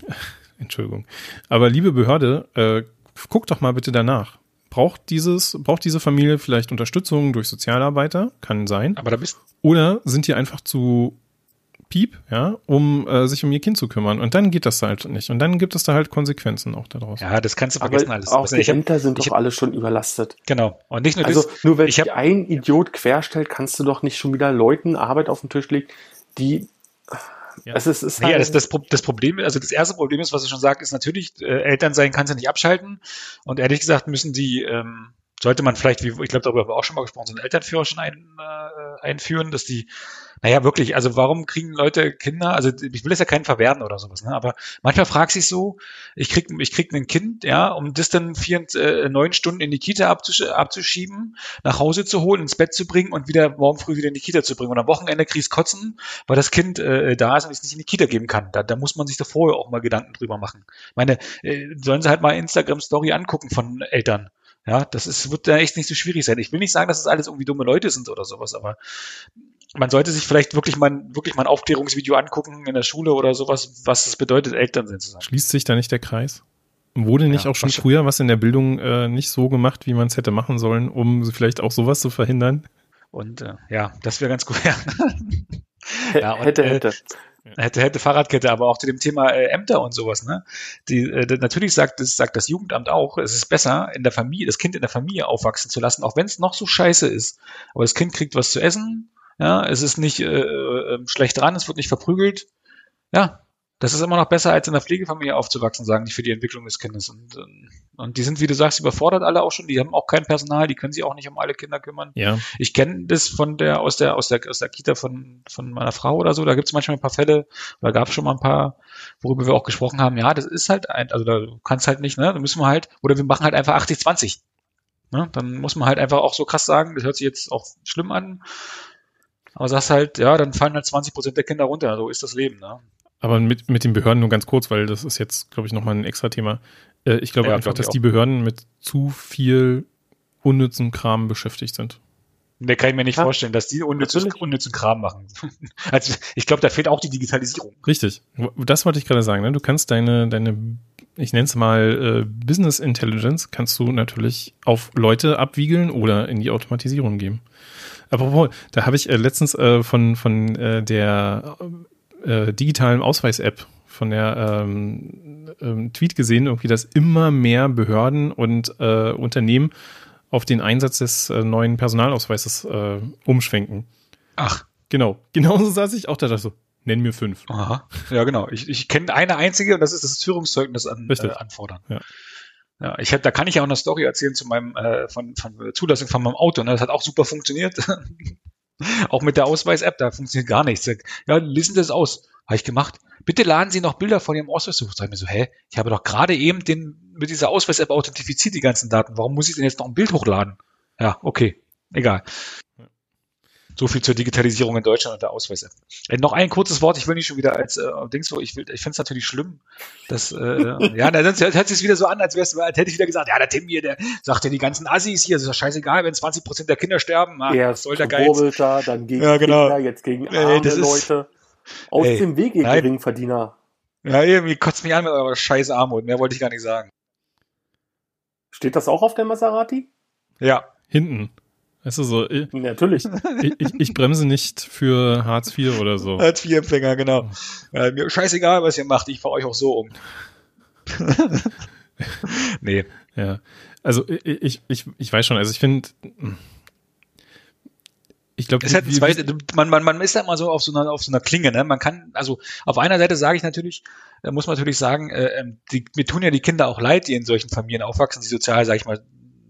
Entschuldigung. Aber liebe Behörde, äh, guck doch mal bitte danach. Braucht dieses, braucht diese Familie vielleicht Unterstützung durch Sozialarbeiter? Kann sein. Aber da bist Oder sind die einfach zu piep, ja, um äh, sich um ihr Kind zu kümmern? Und dann geht das halt nicht. Und dann gibt es da halt Konsequenzen auch daraus. ja, das kannst du Aber vergessen alles. auch Also die Ämter sind doch hab- alle schon überlastet. genau. Und nicht nur Also das, nur weil ich sich ein Idiot querstellt, kannst du doch nicht schon wieder Leuten Arbeit auf den Tisch legen, die Ja. es ist, ist Nee, halt, das, das, Pro- das Problem, also das erste Problem ist, was ich schon sage, ist natürlich, äh, Eltern sein kannst du nicht abschalten. Und ehrlich gesagt müssen die, ähm, sollte man vielleicht, wie ich glaube, darüber haben wir auch schon mal gesprochen, so einen Elternführerschein ein, äh, einführen, dass die Naja, wirklich, also warum kriegen Leute Kinder, also ich will das ja keinen verwerten oder sowas, ne? aber manchmal fragt sich so, ich krieg, ich krieg ein Kind, ja, um das dann vier, äh, neun Stunden in die Kita abzusch abzuschieben, nach Hause zu holen, ins Bett zu bringen und wieder morgen früh wieder in die Kita zu bringen. Und am Wochenende kriegst kotzen, weil das Kind äh, da ist und ich es nicht in die Kita geben kann. Da, da muss man sich da vorher auch mal Gedanken drüber machen. Ich meine, äh, sollen sie halt mal Instagram-Story angucken von Eltern. Ja, das ist, wird da echt nicht so schwierig sein. Ich will nicht sagen, dass es das alles irgendwie dumme Leute sind oder sowas, aber man sollte sich vielleicht wirklich mal, wirklich mal ein Aufklärungsvideo angucken in der Schule oder sowas, was es bedeutet, Eltern sind zu sein. Schließt sich da nicht der Kreis? Wurde nicht ja, auch schon früher was in der Bildung äh, nicht so gemacht, wie man es hätte machen sollen, um vielleicht auch sowas zu verhindern? Und äh, ja, das wäre ganz gut. ja, und, hätte, äh, hätte. Hätte, hätte Fahrradkette, aber auch zu dem Thema äh, Ämter und sowas, ne? Die, äh, natürlich sagt das, sagt das Jugendamt auch, es ist besser, in der Familie, das Kind in der Familie aufwachsen zu lassen, auch wenn es noch so scheiße ist. Aber das Kind kriegt was zu essen, ja, es ist nicht äh, äh, schlecht dran, es wird nicht verprügelt. Ja, das ist immer noch besser, als in der Pflegefamilie aufzuwachsen, sagen die für die Entwicklung des Kindes. Und, ähm, und die sind, wie du sagst, überfordert alle auch schon. Die haben auch kein Personal, die können sich auch nicht um alle Kinder kümmern. Ja. Ich kenne das von der aus der aus der aus der Kita von von meiner Frau oder so. Da gibt es manchmal ein paar Fälle oder gab es schon mal ein paar, worüber wir auch gesprochen haben. Ja, das ist halt ein, also da kannst halt nicht. Ne, da müssen wir halt oder wir machen halt einfach 80-20. Ne? Dann muss man halt einfach auch so krass sagen. Das hört sich jetzt auch schlimm an. Aber sagst halt, ja, dann fallen halt 20 Prozent der Kinder runter. So ist das Leben. Ne? Aber mit, mit den Behörden nur ganz kurz, weil das ist jetzt, glaube ich, nochmal ein extra Thema. Äh, ich glaube ja, einfach, glaub dass die Behörden mit zu viel unnützen Kram beschäftigt sind. Der kann ich mir nicht ja, vorstellen, dass die unnützen, unnützen Kram machen. also ich glaube, da fehlt auch die Digitalisierung. Richtig. Das wollte ich gerade sagen. Ne? Du kannst deine, deine, ich nenne es mal äh, Business Intelligence, kannst du natürlich auf Leute abwiegeln oder in die Automatisierung geben. Apropos, da habe ich äh, letztens äh, von, von äh, der äh, digitalen Ausweis-App von der ähm, ähm, Tweet gesehen, irgendwie, dass immer mehr Behörden und äh, Unternehmen auf den Einsatz des äh, neuen Personalausweises umschwenken. Ach. Genau. Genauso saß ich auch da, dachte so, nenn mir fünf. Aha. Ja, genau. Ich, ich kenne eine einzige und das ist das Führungszeugnis an, äh, anfordern. Ja. Ja, ich hab, da kann ich ja auch eine Story erzählen zu meinem äh, von, von Zulassung von meinem Auto. Ne? Das hat auch super funktioniert. auch mit der Ausweis-App, da funktioniert gar nichts. Ja, lesen Sie das aus. Habe ich gemacht. Bitte laden Sie noch Bilder von Ihrem Ausweis hoch. Sag ich mir so, hä? Ich habe doch gerade eben den mit dieser Ausweis-App authentifiziert die ganzen Daten. Warum muss ich denn jetzt noch ein Bild hochladen? Ja, okay, egal. So viel zur Digitalisierung in Deutschland und der Ausweis-App. Äh, noch ein kurzes Wort, ich will nicht schon wieder als äh, Dings ich, will, ich finde es natürlich schlimm, dass, äh, ja, dann hört sich wieder so an, als, wär's, als hätte ich wieder gesagt, ja, der Tim hier, der sagt ja die ganzen Assis hier, ist doch scheißegal, wenn 20 Prozent der Kinder sterben, ah, Erst soll der Geiz. dann gegen ja, genau. Kinder, jetzt gegen arme das Leute. Aus ey, dem Weg, ihr nein. Geringverdiener. Ja, irgendwie kotzt mich an mit eurer scheiß Armut, mehr wollte ich gar nicht sagen. Steht das auch auf der Maserati? Ja. Hinten. Weißt du so, ich, Natürlich. Ich, ich, ich, bremse nicht für Hartz IV oder so. Hartz IV-Empfänger, genau. Ja, mir scheißegal, was ihr macht, ich fahre euch auch so um. nee. Ja. Also ich, ich, ich weiß schon, also ich finde, ich glaube, man, man, man ist da immer so auf so einer, auf so einer Klinge, ne? Man kann, also auf einer Seite sage ich natürlich, da muss man natürlich sagen, äh, ähm, die, mir tun ja die Kinder auch leid, die in solchen Familien aufwachsen, die sozial, sage ich mal,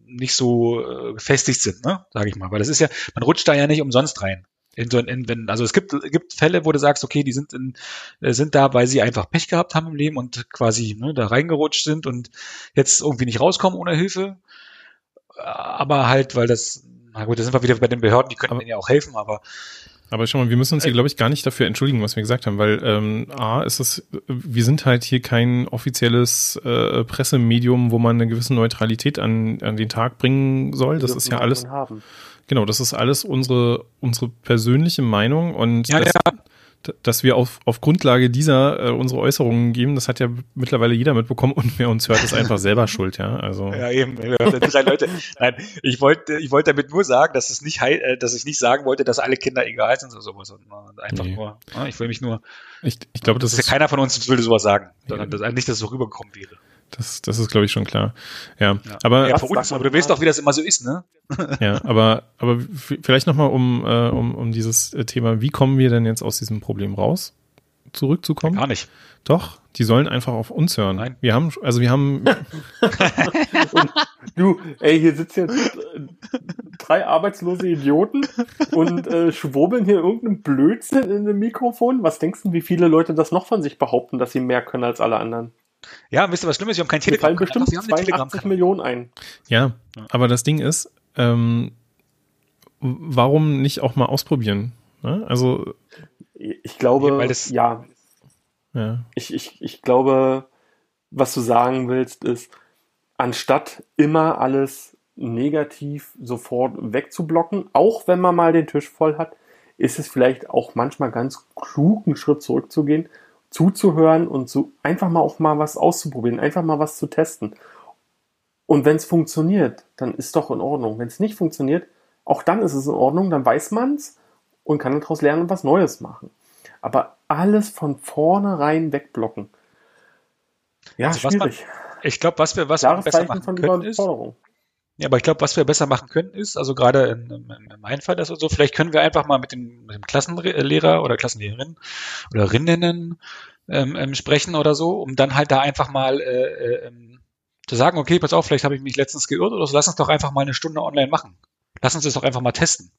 nicht so äh, gefestigt sind, ne, sage ich mal, weil das ist ja, man rutscht da ja nicht umsonst rein. In so, in, wenn, also es gibt, gibt Fälle, wo du sagst, okay, die sind in, äh, sind da, weil sie einfach Pech gehabt haben im Leben und quasi ne, da reingerutscht sind und jetzt irgendwie nicht rauskommen ohne Hilfe. Aber halt, weil das, na gut, da sind wir wieder bei den Behörden, die können denen ja auch helfen, aber aber schau mal, wir müssen uns hier, glaube ich, gar nicht dafür entschuldigen, was wir gesagt haben, weil ähm, A, ist es, wir sind halt hier kein offizielles äh, Pressemedium, wo man eine gewisse Neutralität an, an den Tag bringen soll. Das ist ja alles. Haben. Genau, das ist alles unsere, unsere persönliche Meinung und ja, das, ja dass wir auf, auf Grundlage dieser äh, unsere Äußerungen geben, das hat ja mittlerweile jeder mitbekommen und wer uns hört, ist einfach selber schuld, ja. Also. Ja, eben. Drei Leute. Nein, ich wollte, ich wollte damit nur sagen, dass es nicht, äh, dass ich nicht sagen wollte, dass alle Kinder egal sind oder sowas. Einfach nee. nur. Ich will mich nur. Ich, ich glaube, das, das ist ja keiner von uns würde sowas sagen, sondern ja. dass, nicht, dass es so rübergekommen wäre. Das, das ist, glaube ich, schon klar. Ja, ja. aber, ja, uns, aber du weißt doch, wie das immer so ist, ne? ja, aber, aber vielleicht nochmal um, äh, um, um dieses äh, Thema, wie kommen wir denn jetzt aus diesem Problem raus? Zurückzukommen? Gar nicht. Doch, die sollen einfach auf uns hören. Nein. Wir haben, also wir haben. du, ey, hier sitzt jetzt drei arbeitslose Idioten und äh, schwurbeln hier irgendeinen Blödsinn in dem Mikrofon. Was denkst du, wie viele Leute das noch von sich behaupten, dass sie mehr können als alle anderen? Ja, wisst ihr, was Schlimmes? Wir haben kein Telegram. fallen bestimmt Sie haben eine 82 Telegram-Kanal. Millionen ein. Ja, aber das Ding ist, ähm, warum nicht auch mal ausprobieren? Ne? Also, Ich glaube, das- ja, ja. ich, ich, ich glaube, was du sagen willst, ist, anstatt immer alles negativ sofort wegzublocken, auch wenn man mal den Tisch voll hat, ist es vielleicht auch manchmal ganz klug, einen Schritt zurückzugehen, zuzuhören und so einfach mal auch mal was auszuprobieren, einfach mal was zu testen. Und wenn es funktioniert, dann ist doch in Ordnung. Wenn es nicht funktioniert, auch dann ist es in Ordnung, dann weiß man's und kann daraus lernen und was Neues machen. Aber alles von vornherein wegblocken. Ja, Also was man- schwierig. Ich glaube, was wir, was wir besser machen von können, ist. Ja, aber ich glaube, was wir besser machen könnten, ist, also gerade in, in, in meinem Fall das und so, vielleicht können wir einfach mal mit dem, mit dem Klassenlehrer oder Klassenlehrerin oder Rinnen ähm, ähm, sprechen oder so, um dann halt da einfach mal äh, äh, ähm, zu sagen, okay, pass auf, vielleicht habe ich mich letztens geirrt oder so, lass uns doch einfach mal eine Stunde online machen. Lass uns das doch einfach mal testen.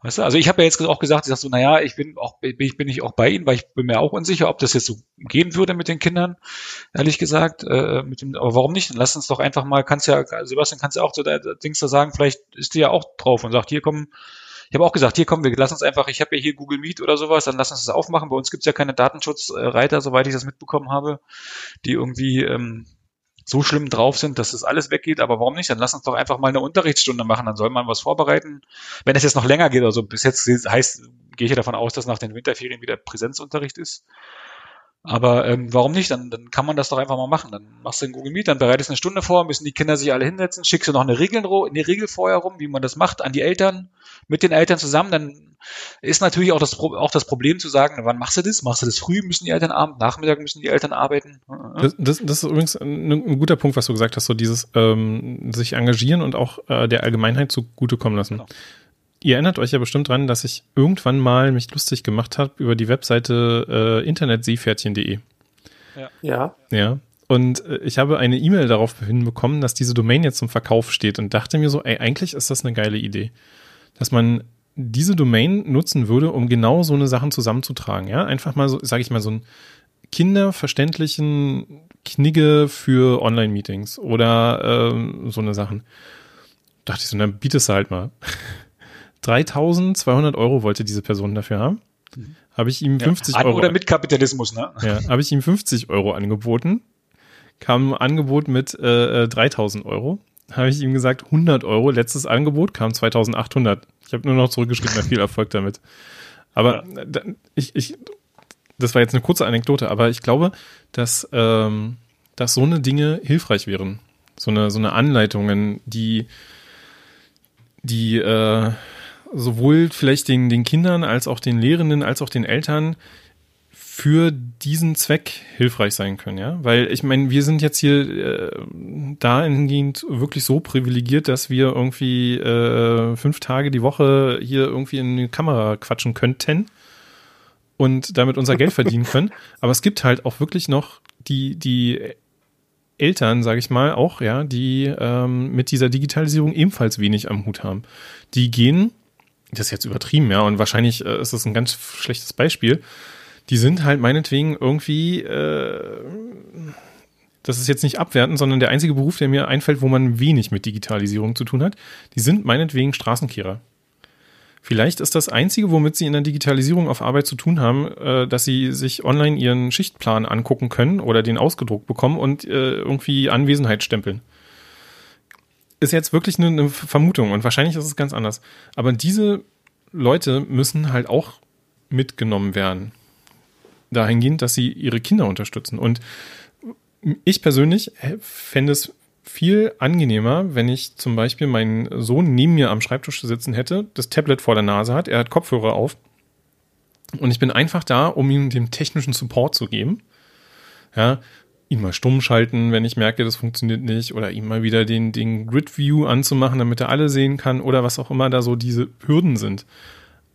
Weißt du, also ich habe ja jetzt auch gesagt, ich sag so, naja, ich bin auch, ich, bin ich auch bei Ihnen, weil ich bin mir auch unsicher, ob das jetzt so gehen würde mit den Kindern, ehrlich gesagt. Äh, mit dem, aber warum nicht? Dann lass uns doch einfach mal, kannst ja, Sebastian, kannst ja auch so da Dings da sagen, vielleicht ist die ja auch drauf und sagt, hier kommen, ich habe auch gesagt, hier kommen wir, lass uns einfach, ich habe ja hier Google Meet oder sowas, dann lass uns das aufmachen. Bei uns gibt's ja keine Datenschutzreiter, soweit ich das mitbekommen habe, die irgendwie ähm, so schlimm drauf sind, dass das alles weggeht, aber warum nicht? Dann lass uns doch einfach mal eine Unterrichtsstunde machen, dann soll man was vorbereiten. Wenn es jetzt noch länger geht, also bis jetzt heißt, gehe ich ja davon aus, dass nach den Winterferien wieder Präsenzunterricht ist. Aber ähm, warum nicht? Dann, dann kann man das doch einfach mal machen. Dann machst du einen Google Meet, dann bereitest du eine Stunde vor, müssen die Kinder sich alle hinsetzen, schickst du noch eine Regel, eine Regel vorher rum, wie man das macht, an die Eltern, mit den Eltern zusammen. Dann ist natürlich auch das, auch das Problem zu sagen, wann machst du das? Machst du das früh, müssen die Eltern abend, Nachmittag müssen die Eltern arbeiten. Das, das, das ist übrigens ein, ein guter Punkt, was du gesagt hast, so dieses ähm, sich engagieren und auch äh, der Allgemeinheit zugutekommen lassen. Genau. Ihr erinnert euch ja bestimmt dran, dass ich irgendwann mal mich lustig gemacht habe über die Webseite äh, internetseepferdchen.de. Ja, Ja. Und äh, ich habe eine E-Mail darauf hinbekommen, dass diese Domain jetzt zum Verkauf steht und dachte mir so, ey, eigentlich ist das eine geile Idee. Dass man diese Domain nutzen würde, um genau so eine Sachen zusammenzutragen. Ja, einfach mal so, sage ich mal, so einen kinderverständlichen Knigge für Online-Meetings oder ähm, so eine Sachen. Dachte ich so, dann bietest du halt mal. 3200 Euro wollte diese Person dafür haben. Habe ich ihm 50 An Euro oder mit Kapitalismus, ne? ja, habe ich ihm 50 Euro angeboten. Kam ein Angebot mit äh, äh, 3000 Euro. Habe ich ihm gesagt 100 Euro. Letztes Angebot kam 2800. Ich habe nur noch zurückgeschrieben, na, viel Erfolg damit. Aber äh, da- ich, ich, das war jetzt eine kurze Anekdote, aber ich glaube, dass, ähm, dass so eine Dinge hilfreich wären. So eine, so eine Anleitungen, die, die äh, sowohl vielleicht den, den Kindern als auch den Lehrenden als auch den Eltern für diesen Zweck hilfreich sein können, ja. Weil ich meine, wir sind jetzt hier äh, dahingehend wirklich so privilegiert, dass wir irgendwie äh, fünf Tage die Woche hier irgendwie in die Kamera quatschen könnten und damit unser Geld verdienen können. Aber es gibt halt auch wirklich noch die, die Eltern, sage ich mal, auch, ja, die ähm, mit dieser Digitalisierung ebenfalls wenig am Hut haben. Die gehen, das ist jetzt übertrieben, ja, und wahrscheinlich äh, ist das ein ganz schlechtes Beispiel, die sind halt meinetwegen irgendwie, äh, das ist jetzt nicht abwertend, sondern der einzige Beruf, der mir einfällt, wo man wenig mit Digitalisierung zu tun hat, die sind meinetwegen Straßenkehrer. Vielleicht ist das Einzige, womit sie in der Digitalisierung auf Arbeit zu tun haben, äh, dass sie sich online ihren Schichtplan angucken können oder den ausgedruckt bekommen und äh, irgendwie Anwesenheit stempeln. Ist jetzt wirklich eine, eine Vermutung und wahrscheinlich ist es ganz anders. Aber diese Leute müssen halt auch mitgenommen werden. Dahingehend, dass sie ihre Kinder unterstützen. Und ich persönlich fände es viel angenehmer, wenn ich zum Beispiel meinen Sohn neben mir am Schreibtisch sitzen hätte, das Tablet vor der Nase hat, er hat Kopfhörer auf und ich bin einfach da, um ihm den technischen Support zu geben. Ja, ihn mal stumm schalten, wenn ich merke, das funktioniert nicht, oder ihm mal wieder den, den Grid View anzumachen, damit er alle sehen kann, oder was auch immer da so diese Hürden sind.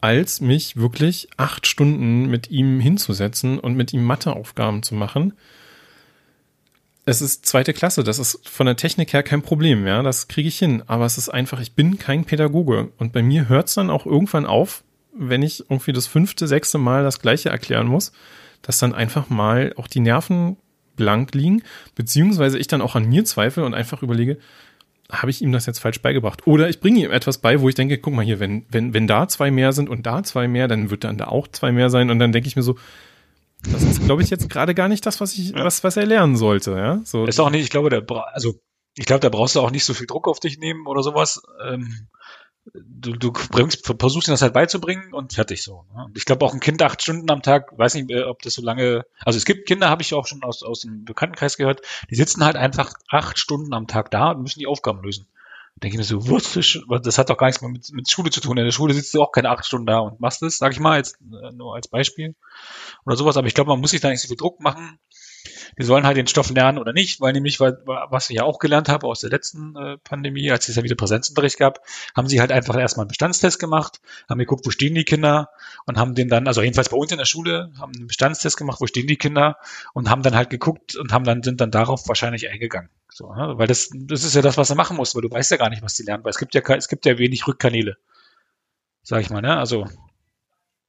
Als mich wirklich acht Stunden mit ihm hinzusetzen und mit ihm Matheaufgaben zu machen, es ist zweite Klasse, das ist von der Technik her kein Problem, ja, das kriege ich hin. Aber es ist einfach, ich bin kein Pädagoge. Und bei mir hört es dann auch irgendwann auf, wenn ich irgendwie das fünfte, sechste Mal das gleiche erklären muss, dass dann einfach mal auch die Nerven blank liegen, beziehungsweise ich dann auch an mir zweifle und einfach überlege, habe ich ihm das jetzt falsch beigebracht? Oder ich bringe ihm etwas bei, wo ich denke, guck mal hier, wenn, wenn, wenn da zwei mehr sind und da zwei mehr, dann wird dann da auch zwei mehr sein. Und dann denke ich mir so, das ist, glaube ich, jetzt gerade gar nicht das, was ich, ja. was, was er lernen sollte, ja. So. Ist auch nicht, ich glaube, der, also, ich glaube, da brauchst du auch nicht so viel Druck auf dich nehmen oder sowas. Ähm, du, du bringst, versuchst ihm das halt beizubringen und fertig so. Ne? Ich glaube auch ein Kind acht Stunden am Tag, weiß nicht, äh, ob das so lange, also es gibt Kinder, habe ich auch schon aus, aus dem Bekanntenkreis gehört, die sitzen halt einfach acht Stunden am Tag da und müssen die Aufgaben lösen denke ich mir so, was, das hat doch gar nichts mehr mit, mit Schule zu tun. In der Schule sitzt du auch keine acht Stunden da und machst das, sag ich mal, jetzt äh, nur als Beispiel oder sowas. Aber ich glaube, man muss sich da nicht so viel Druck machen. Die sollen halt den Stoff lernen oder nicht, weil nämlich, was ich ja auch gelernt habe aus der letzten äh, Pandemie, als es ja wieder Präsenzunterricht gab, haben sie halt einfach erstmal einen Bestandstest gemacht, haben geguckt, wo stehen die Kinder und haben den dann, also jedenfalls bei uns in der Schule, haben einen Bestandstest gemacht, wo stehen die Kinder und haben dann halt geguckt und haben dann, sind dann darauf wahrscheinlich eingegangen. So, ne? Weil das, das ist ja das, was er machen muss, weil du weißt ja gar nicht, was die lernen, weil es gibt ja, es gibt ja wenig Rückkanäle. Sag ich mal, ne? Also,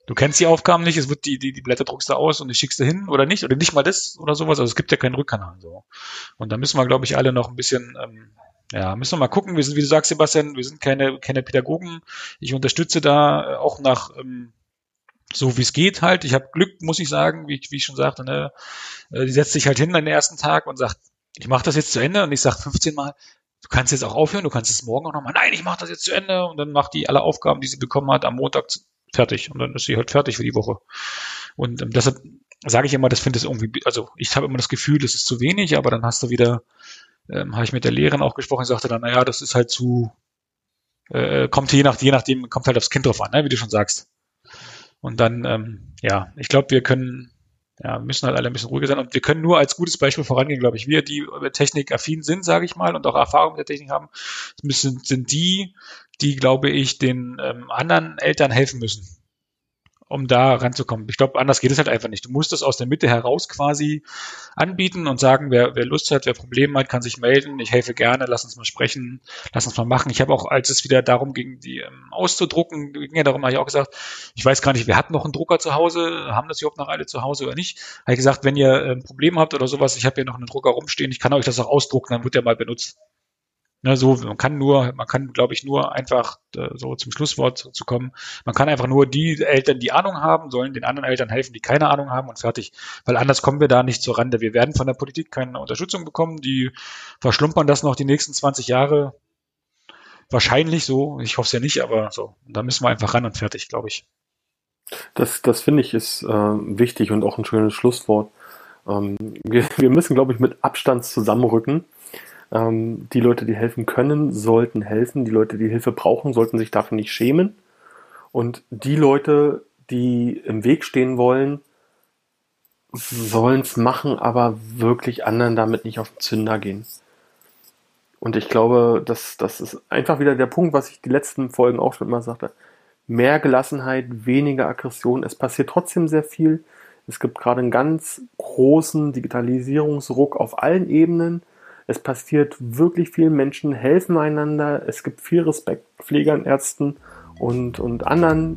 du kennst die Aufgaben nicht, es wird die, die, die Blätter druckst du aus und die schickst du hin oder nicht, oder nicht mal das oder sowas, also es gibt ja keinen Rückkanal, so. Und da müssen wir, glaube ich, alle noch ein bisschen, ähm, ja, müssen wir mal gucken. Wir sind, wie du sagst, Sebastian, wir sind keine, keine Pädagogen. Ich unterstütze da äh, auch nach, ähm, so wie es geht halt. Ich habe Glück, muss ich sagen, wie, wie ich schon sagte, ne? Äh, die setzt sich halt hin an den ersten Tag und sagt, ich mache das jetzt zu Ende und ich sage 15 Mal, du kannst jetzt auch aufhören, du kannst es morgen auch nochmal, nein, ich mache das jetzt zu Ende und dann macht die alle Aufgaben, die sie bekommen hat, am Montag fertig und dann ist sie halt fertig für die Woche. Und ähm, deshalb sage ich immer, das finde ich irgendwie, also ich habe immer das Gefühl, das ist zu wenig, aber dann hast du wieder, ähm, habe ich mit der Lehrerin auch gesprochen, sagte dann, naja, das ist halt zu, äh, kommt je nach, je nachdem, kommt halt aufs Kind drauf an, ne, wie du schon sagst. Und dann, ähm, ja, ich glaube, wir können ja, müssen halt alle ein bisschen ruhiger sein. Und wir können nur als gutes Beispiel vorangehen, glaube ich. Wir, die technikaffin sind, sage ich mal, und auch Erfahrung mit der Technik haben, müssen, sind die, die, glaube ich, den ähm, anderen Eltern helfen müssen um da ranzukommen. Ich glaube, anders geht es halt einfach nicht. Du musst das aus der Mitte heraus quasi anbieten und sagen, wer, wer Lust hat, wer Probleme hat, kann sich melden. Ich helfe gerne, lass uns mal sprechen, lass uns mal machen. Ich habe auch, als es wieder darum ging, die ähm, auszudrucken, ging ja darum, habe ich auch gesagt, ich weiß gar nicht, wir hatten noch einen Drucker zu Hause, haben das überhaupt noch alle zu Hause oder nicht. Habe ich gesagt, wenn ihr ähm, Probleme habt oder sowas, ich habe hier noch einen Drucker rumstehen, ich kann euch das auch ausdrucken, dann wird der mal benutzt. Ne, so, man kann nur, man kann, glaube ich, nur einfach äh, so zum Schlusswort zu kommen. Man kann einfach nur die Eltern, die Ahnung haben, sollen den anderen Eltern helfen, die keine Ahnung haben und fertig. Weil anders kommen wir da nicht zur Rande. Wir werden von der Politik keine Unterstützung bekommen. Die verschlumpern das noch die nächsten 20 Jahre. Wahrscheinlich so. Ich hoffe es ja nicht, aber so. Da müssen wir einfach ran und fertig, glaube ich. Das, das finde ich ist äh, wichtig und auch ein schönes Schlusswort. Ähm, wir, wir müssen, glaube ich, mit Abstand zusammenrücken ähm, die Leute, die helfen können, sollten helfen. Die Leute, die Hilfe brauchen, sollten sich dafür nicht schämen. Und die Leute, die im Weg stehen wollen, sollen es machen, aber wirklich anderen damit nicht auf den Zünder gehen. Und ich glaube, das, das ist einfach wieder der Punkt, was ich die letzten Folgen auch schon immer sagte. Mehr Gelassenheit, weniger Aggression. Es passiert trotzdem sehr viel. Es gibt gerade einen ganz großen Digitalisierungsruck auf allen Ebenen. Es passiert wirklich viel, Menschen helfen einander. Es gibt viel Respekt Pflegern, Ärzten und, und anderen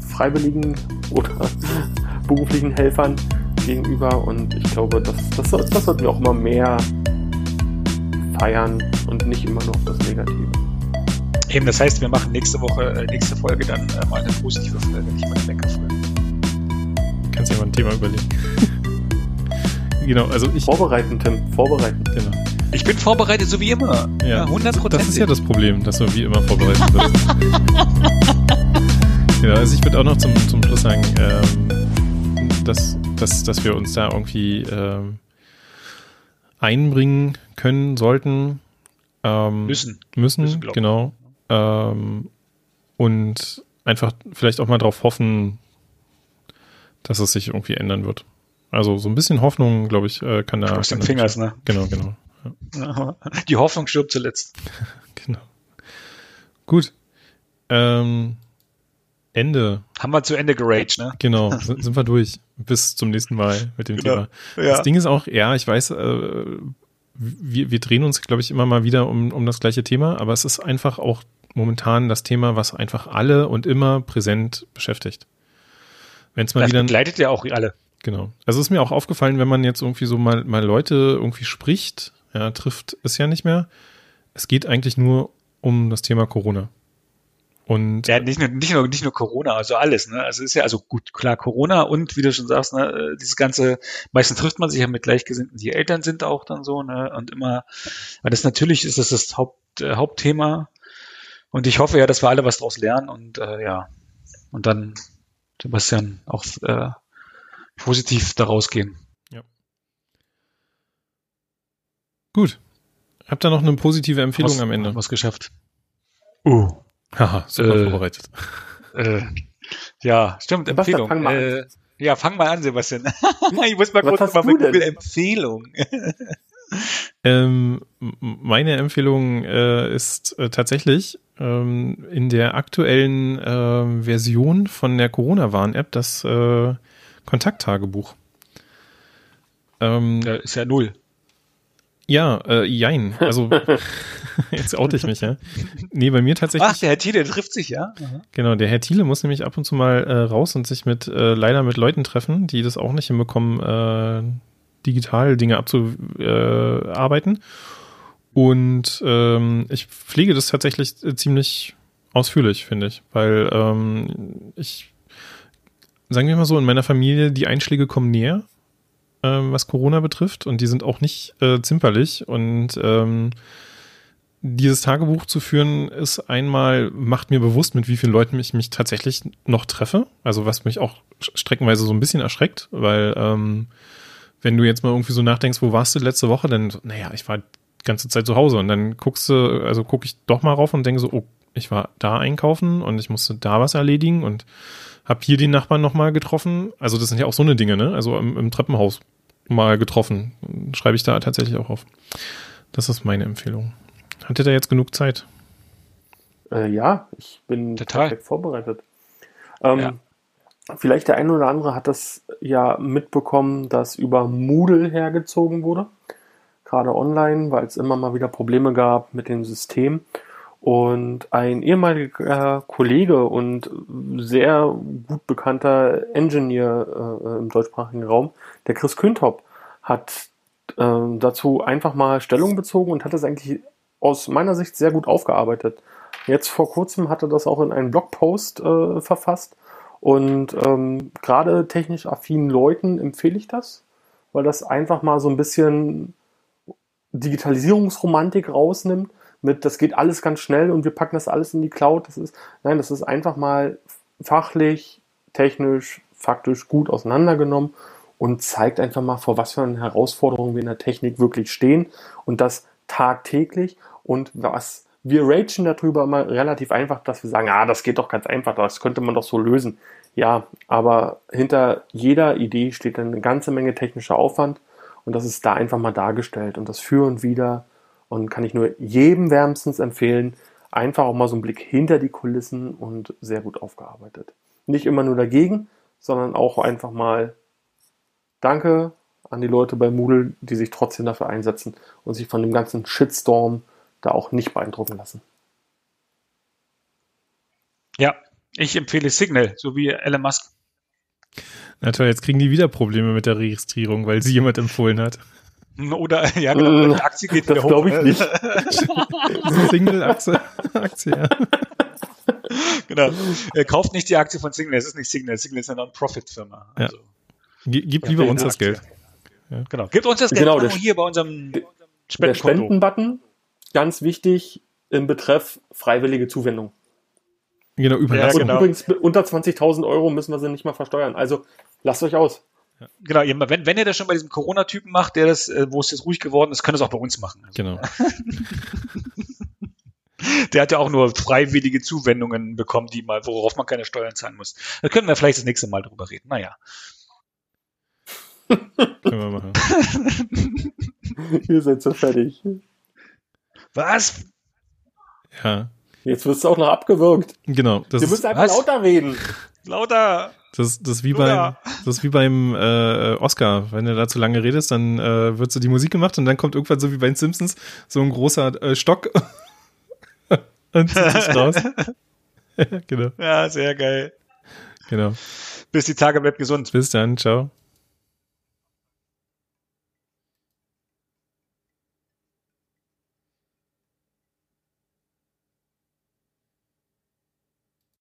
freiwilligen oder beruflichen Helfern gegenüber. Und ich glaube, das, das, das sollten wir auch immer mehr feiern und nicht immer nur auf das Negative. Eben, das heißt, wir machen nächste Woche, äh, nächste Folge dann äh, mal eine positive Folge, nicht mal eine Lenkerfolge. Kannst dir mal ein Thema überlegen. genau, also ich. Vorbereiten, Tim, vorbereiten. Genau. Ich bin vorbereitet, so wie immer. Ja, 100 Das ist ja das Problem, dass du wie immer vorbereitet bist. ja, also ich würde auch noch zum, zum Schluss sagen, ähm, dass, dass, dass wir uns da irgendwie ähm, einbringen können sollten. Ähm, müssen. Müssen, müssen genau. Ähm, und einfach vielleicht auch mal darauf hoffen, dass es sich irgendwie ändern wird. Also so ein bisschen Hoffnung, glaube ich, äh, kann da. Aus den Fingers, ne? Genau, genau. Ja. Die Hoffnung stirbt zuletzt. genau. Gut. Ähm, Ende. Haben wir zu Ende geraged, ne? Genau, sind, sind wir durch. Bis zum nächsten Mal mit dem Genau. Thema. Das Ding ist auch, ja, ich weiß, äh, wir, wir drehen uns, glaube ich, immer mal wieder um, um das gleiche Thema, aber es ist einfach auch momentan das Thema, was einfach alle und immer präsent beschäftigt. Wenn es mal Das wieder begleitet ja auch alle. Genau. Also ist mir auch aufgefallen, wenn man jetzt irgendwie so mal, mal Leute irgendwie spricht, ja, trifft es ja nicht mehr. Es geht eigentlich nur um das Thema Corona. Und Ja, nicht nur, nicht nur, nicht nur Corona, also alles, ne? Also ist ja, also gut, klar, Corona und wie du schon sagst, ne, äh, dieses ganze, meistens trifft man sich ja mit Gleichgesinnten, die Eltern sind auch dann so, ne? Und immer, weil das natürlich ist das das Haupt, äh, Hauptthema. Und ich hoffe ja, dass wir alle was draus lernen und äh, ja. Und dann, Sebastian, auch äh, positiv daraus gehen. gut. Habt ihr noch eine positive Empfehlung Was- am Ende? Was geschafft. Uh. Haha, super Äh, vorbereitet. Äh, ja, stimmt, Empfehlung. fang mal an. äh, ja, fang mal an, Sebastian. ich muss mal Was mal du mit? Google Empfehlung. Ähm, meine Empfehlung äh, ist äh, tatsächlich ähm, in der aktuellen ähm, Version von der Corona-Warn-App das äh, Kontakttagebuch. Ähm, Ja, ist ja null. Ja, äh, jein. Also, jetzt oute ich mich, ja. Nee, bei mir tatsächlich, Ach, der Herr Thiele trifft sich, ja? genau, der Herr Thiele muss nämlich ab und zu mal äh, raus und sich mit, äh, leider mit Leuten treffen, die das auch nicht hinbekommen, äh, digital Dinge abzuarbeiten. Äh, und ähm, ich pflege das tatsächlich äh, ziemlich ausführlich, finde ich, weil ähm, ich, sagen wir mal so, in meiner Familie, die Einschläge kommen näher ähm, was Corona betrifft und die sind auch nicht äh, zimperlich und ähm, dieses Tagebuch zu führen ist einmal macht mir bewusst, mit wie vielen Leuten ich mich tatsächlich noch treffe, also was mich auch streckenweise so ein bisschen erschreckt, weil ähm, wenn du jetzt mal irgendwie so nachdenkst, wo warst du letzte Woche, dann naja, ich war die ganze Zeit zu Hause und dann guckst du, also gucke ich doch mal rauf und denke so, oh, ich war da einkaufen und ich musste da was erledigen und hab hier den Nachbarn nochmal getroffen. Also das sind ja auch so eine Dinge, ne? Also im, im Treppenhaus mal getroffen. Schreibe ich da tatsächlich auch auf. Das ist meine Empfehlung. Hattet ihr jetzt genug Zeit? Äh, ja, ich bin Total. perfekt vorbereitet. Ähm, Ja. Vielleicht der eine oder andere hat das ja mitbekommen, dass über Moodle hergezogen wurde. Gerade online, weil es immer mal wieder Probleme gab mit dem System. Und ein ehemaliger Kollege und sehr gut bekannter Engineer äh, im deutschsprachigen Raum, der Chris Küntop, hat ähm, dazu einfach mal Stellung bezogen und hat es eigentlich aus meiner Sicht sehr gut aufgearbeitet. Jetzt vor kurzem hat er das auch in einen Blogpost äh, verfasst. Und ähm, gerade technisch affinen Leuten empfehle ich das, weil das einfach mal so ein bisschen Digitalisierungsromantik rausnimmt. Mit, das geht alles ganz schnell und wir packen das alles in die Cloud. Das ist, nein, das ist einfach mal fachlich, technisch, faktisch gut auseinandergenommen und zeigt einfach mal, vor was für einen Herausforderungen wir in der Technik wirklich stehen und das tagtäglich und was wir ragen darüber immer relativ einfach, dass wir sagen, ah, das geht doch ganz einfach, das könnte man doch so lösen. Ja, aber hinter jeder Idee steht eine ganze Menge technischer Aufwand und das ist da einfach mal dargestellt und das für und wieder und kann ich nur jedem wärmstens empfehlen, einfach auch mal so einen Blick hinter die Kulissen und sehr gut aufgearbeitet. Nicht immer nur dagegen, sondern auch einfach mal Danke an die Leute bei Moodle, die sich trotzdem dafür einsetzen und sich von dem ganzen Shitstorm da auch nicht beeindrucken lassen. Ja, ich empfehle Signal, so wie Elon Musk. Na toll, jetzt kriegen die wieder Probleme mit der Registrierung, weil sie jemand empfohlen hat. Oder, ja, genau, Äh, die Aktie geht das wieder hoch. glaube ich nicht. Single-Aktie. Aktie, ja. genau. Er kauft nicht die Aktie von Signal, es ist nicht Signal. Signal ist eine Non-Profit-Firma. Ja. Also, Ge- Gib Ja, lieber uns das Geld. genau. Gebt uns das Geld Genau, der- hier bei unserem Der Spendenkonto. Spenden-Button, ganz wichtig, im Betreff freiwillige Zuwendung. Genau, Und überlassen. genau. übrigens, unter 20.000 Euro müssen wir sie nicht mal versteuern. Also lasst euch aus. Genau, ihr- wenn, wenn ihr das schon bei diesem Corona-Typen macht, der das, äh, wo es jetzt ruhig geworden ist, könnt ihr es auch bei uns machen. Also, Genau. Der hat ja auch nur freiwillige Zuwendungen bekommen, die mal, worauf man keine Steuern zahlen muss. Da können wir vielleicht das nächste Mal drüber reden. Naja. Können wir machen. Ihr seid so fertig. Was? Ja. Jetzt wirst du auch noch abgewürgt. Genau. Das Wir ist, müssen einfach was? lauter reden. Lauter! Das, das ist wie beim, das ist wie beim äh, Oscar. Wenn du da zu lange redest, dann äh, wird so die Musik gemacht und dann kommt irgendwann so wie bei den Simpsons so ein großer äh, Stock und zieht sich raus. genau, Ja, sehr geil. genau. Bis die Tage bleibt gesund. Bis dann, ciao.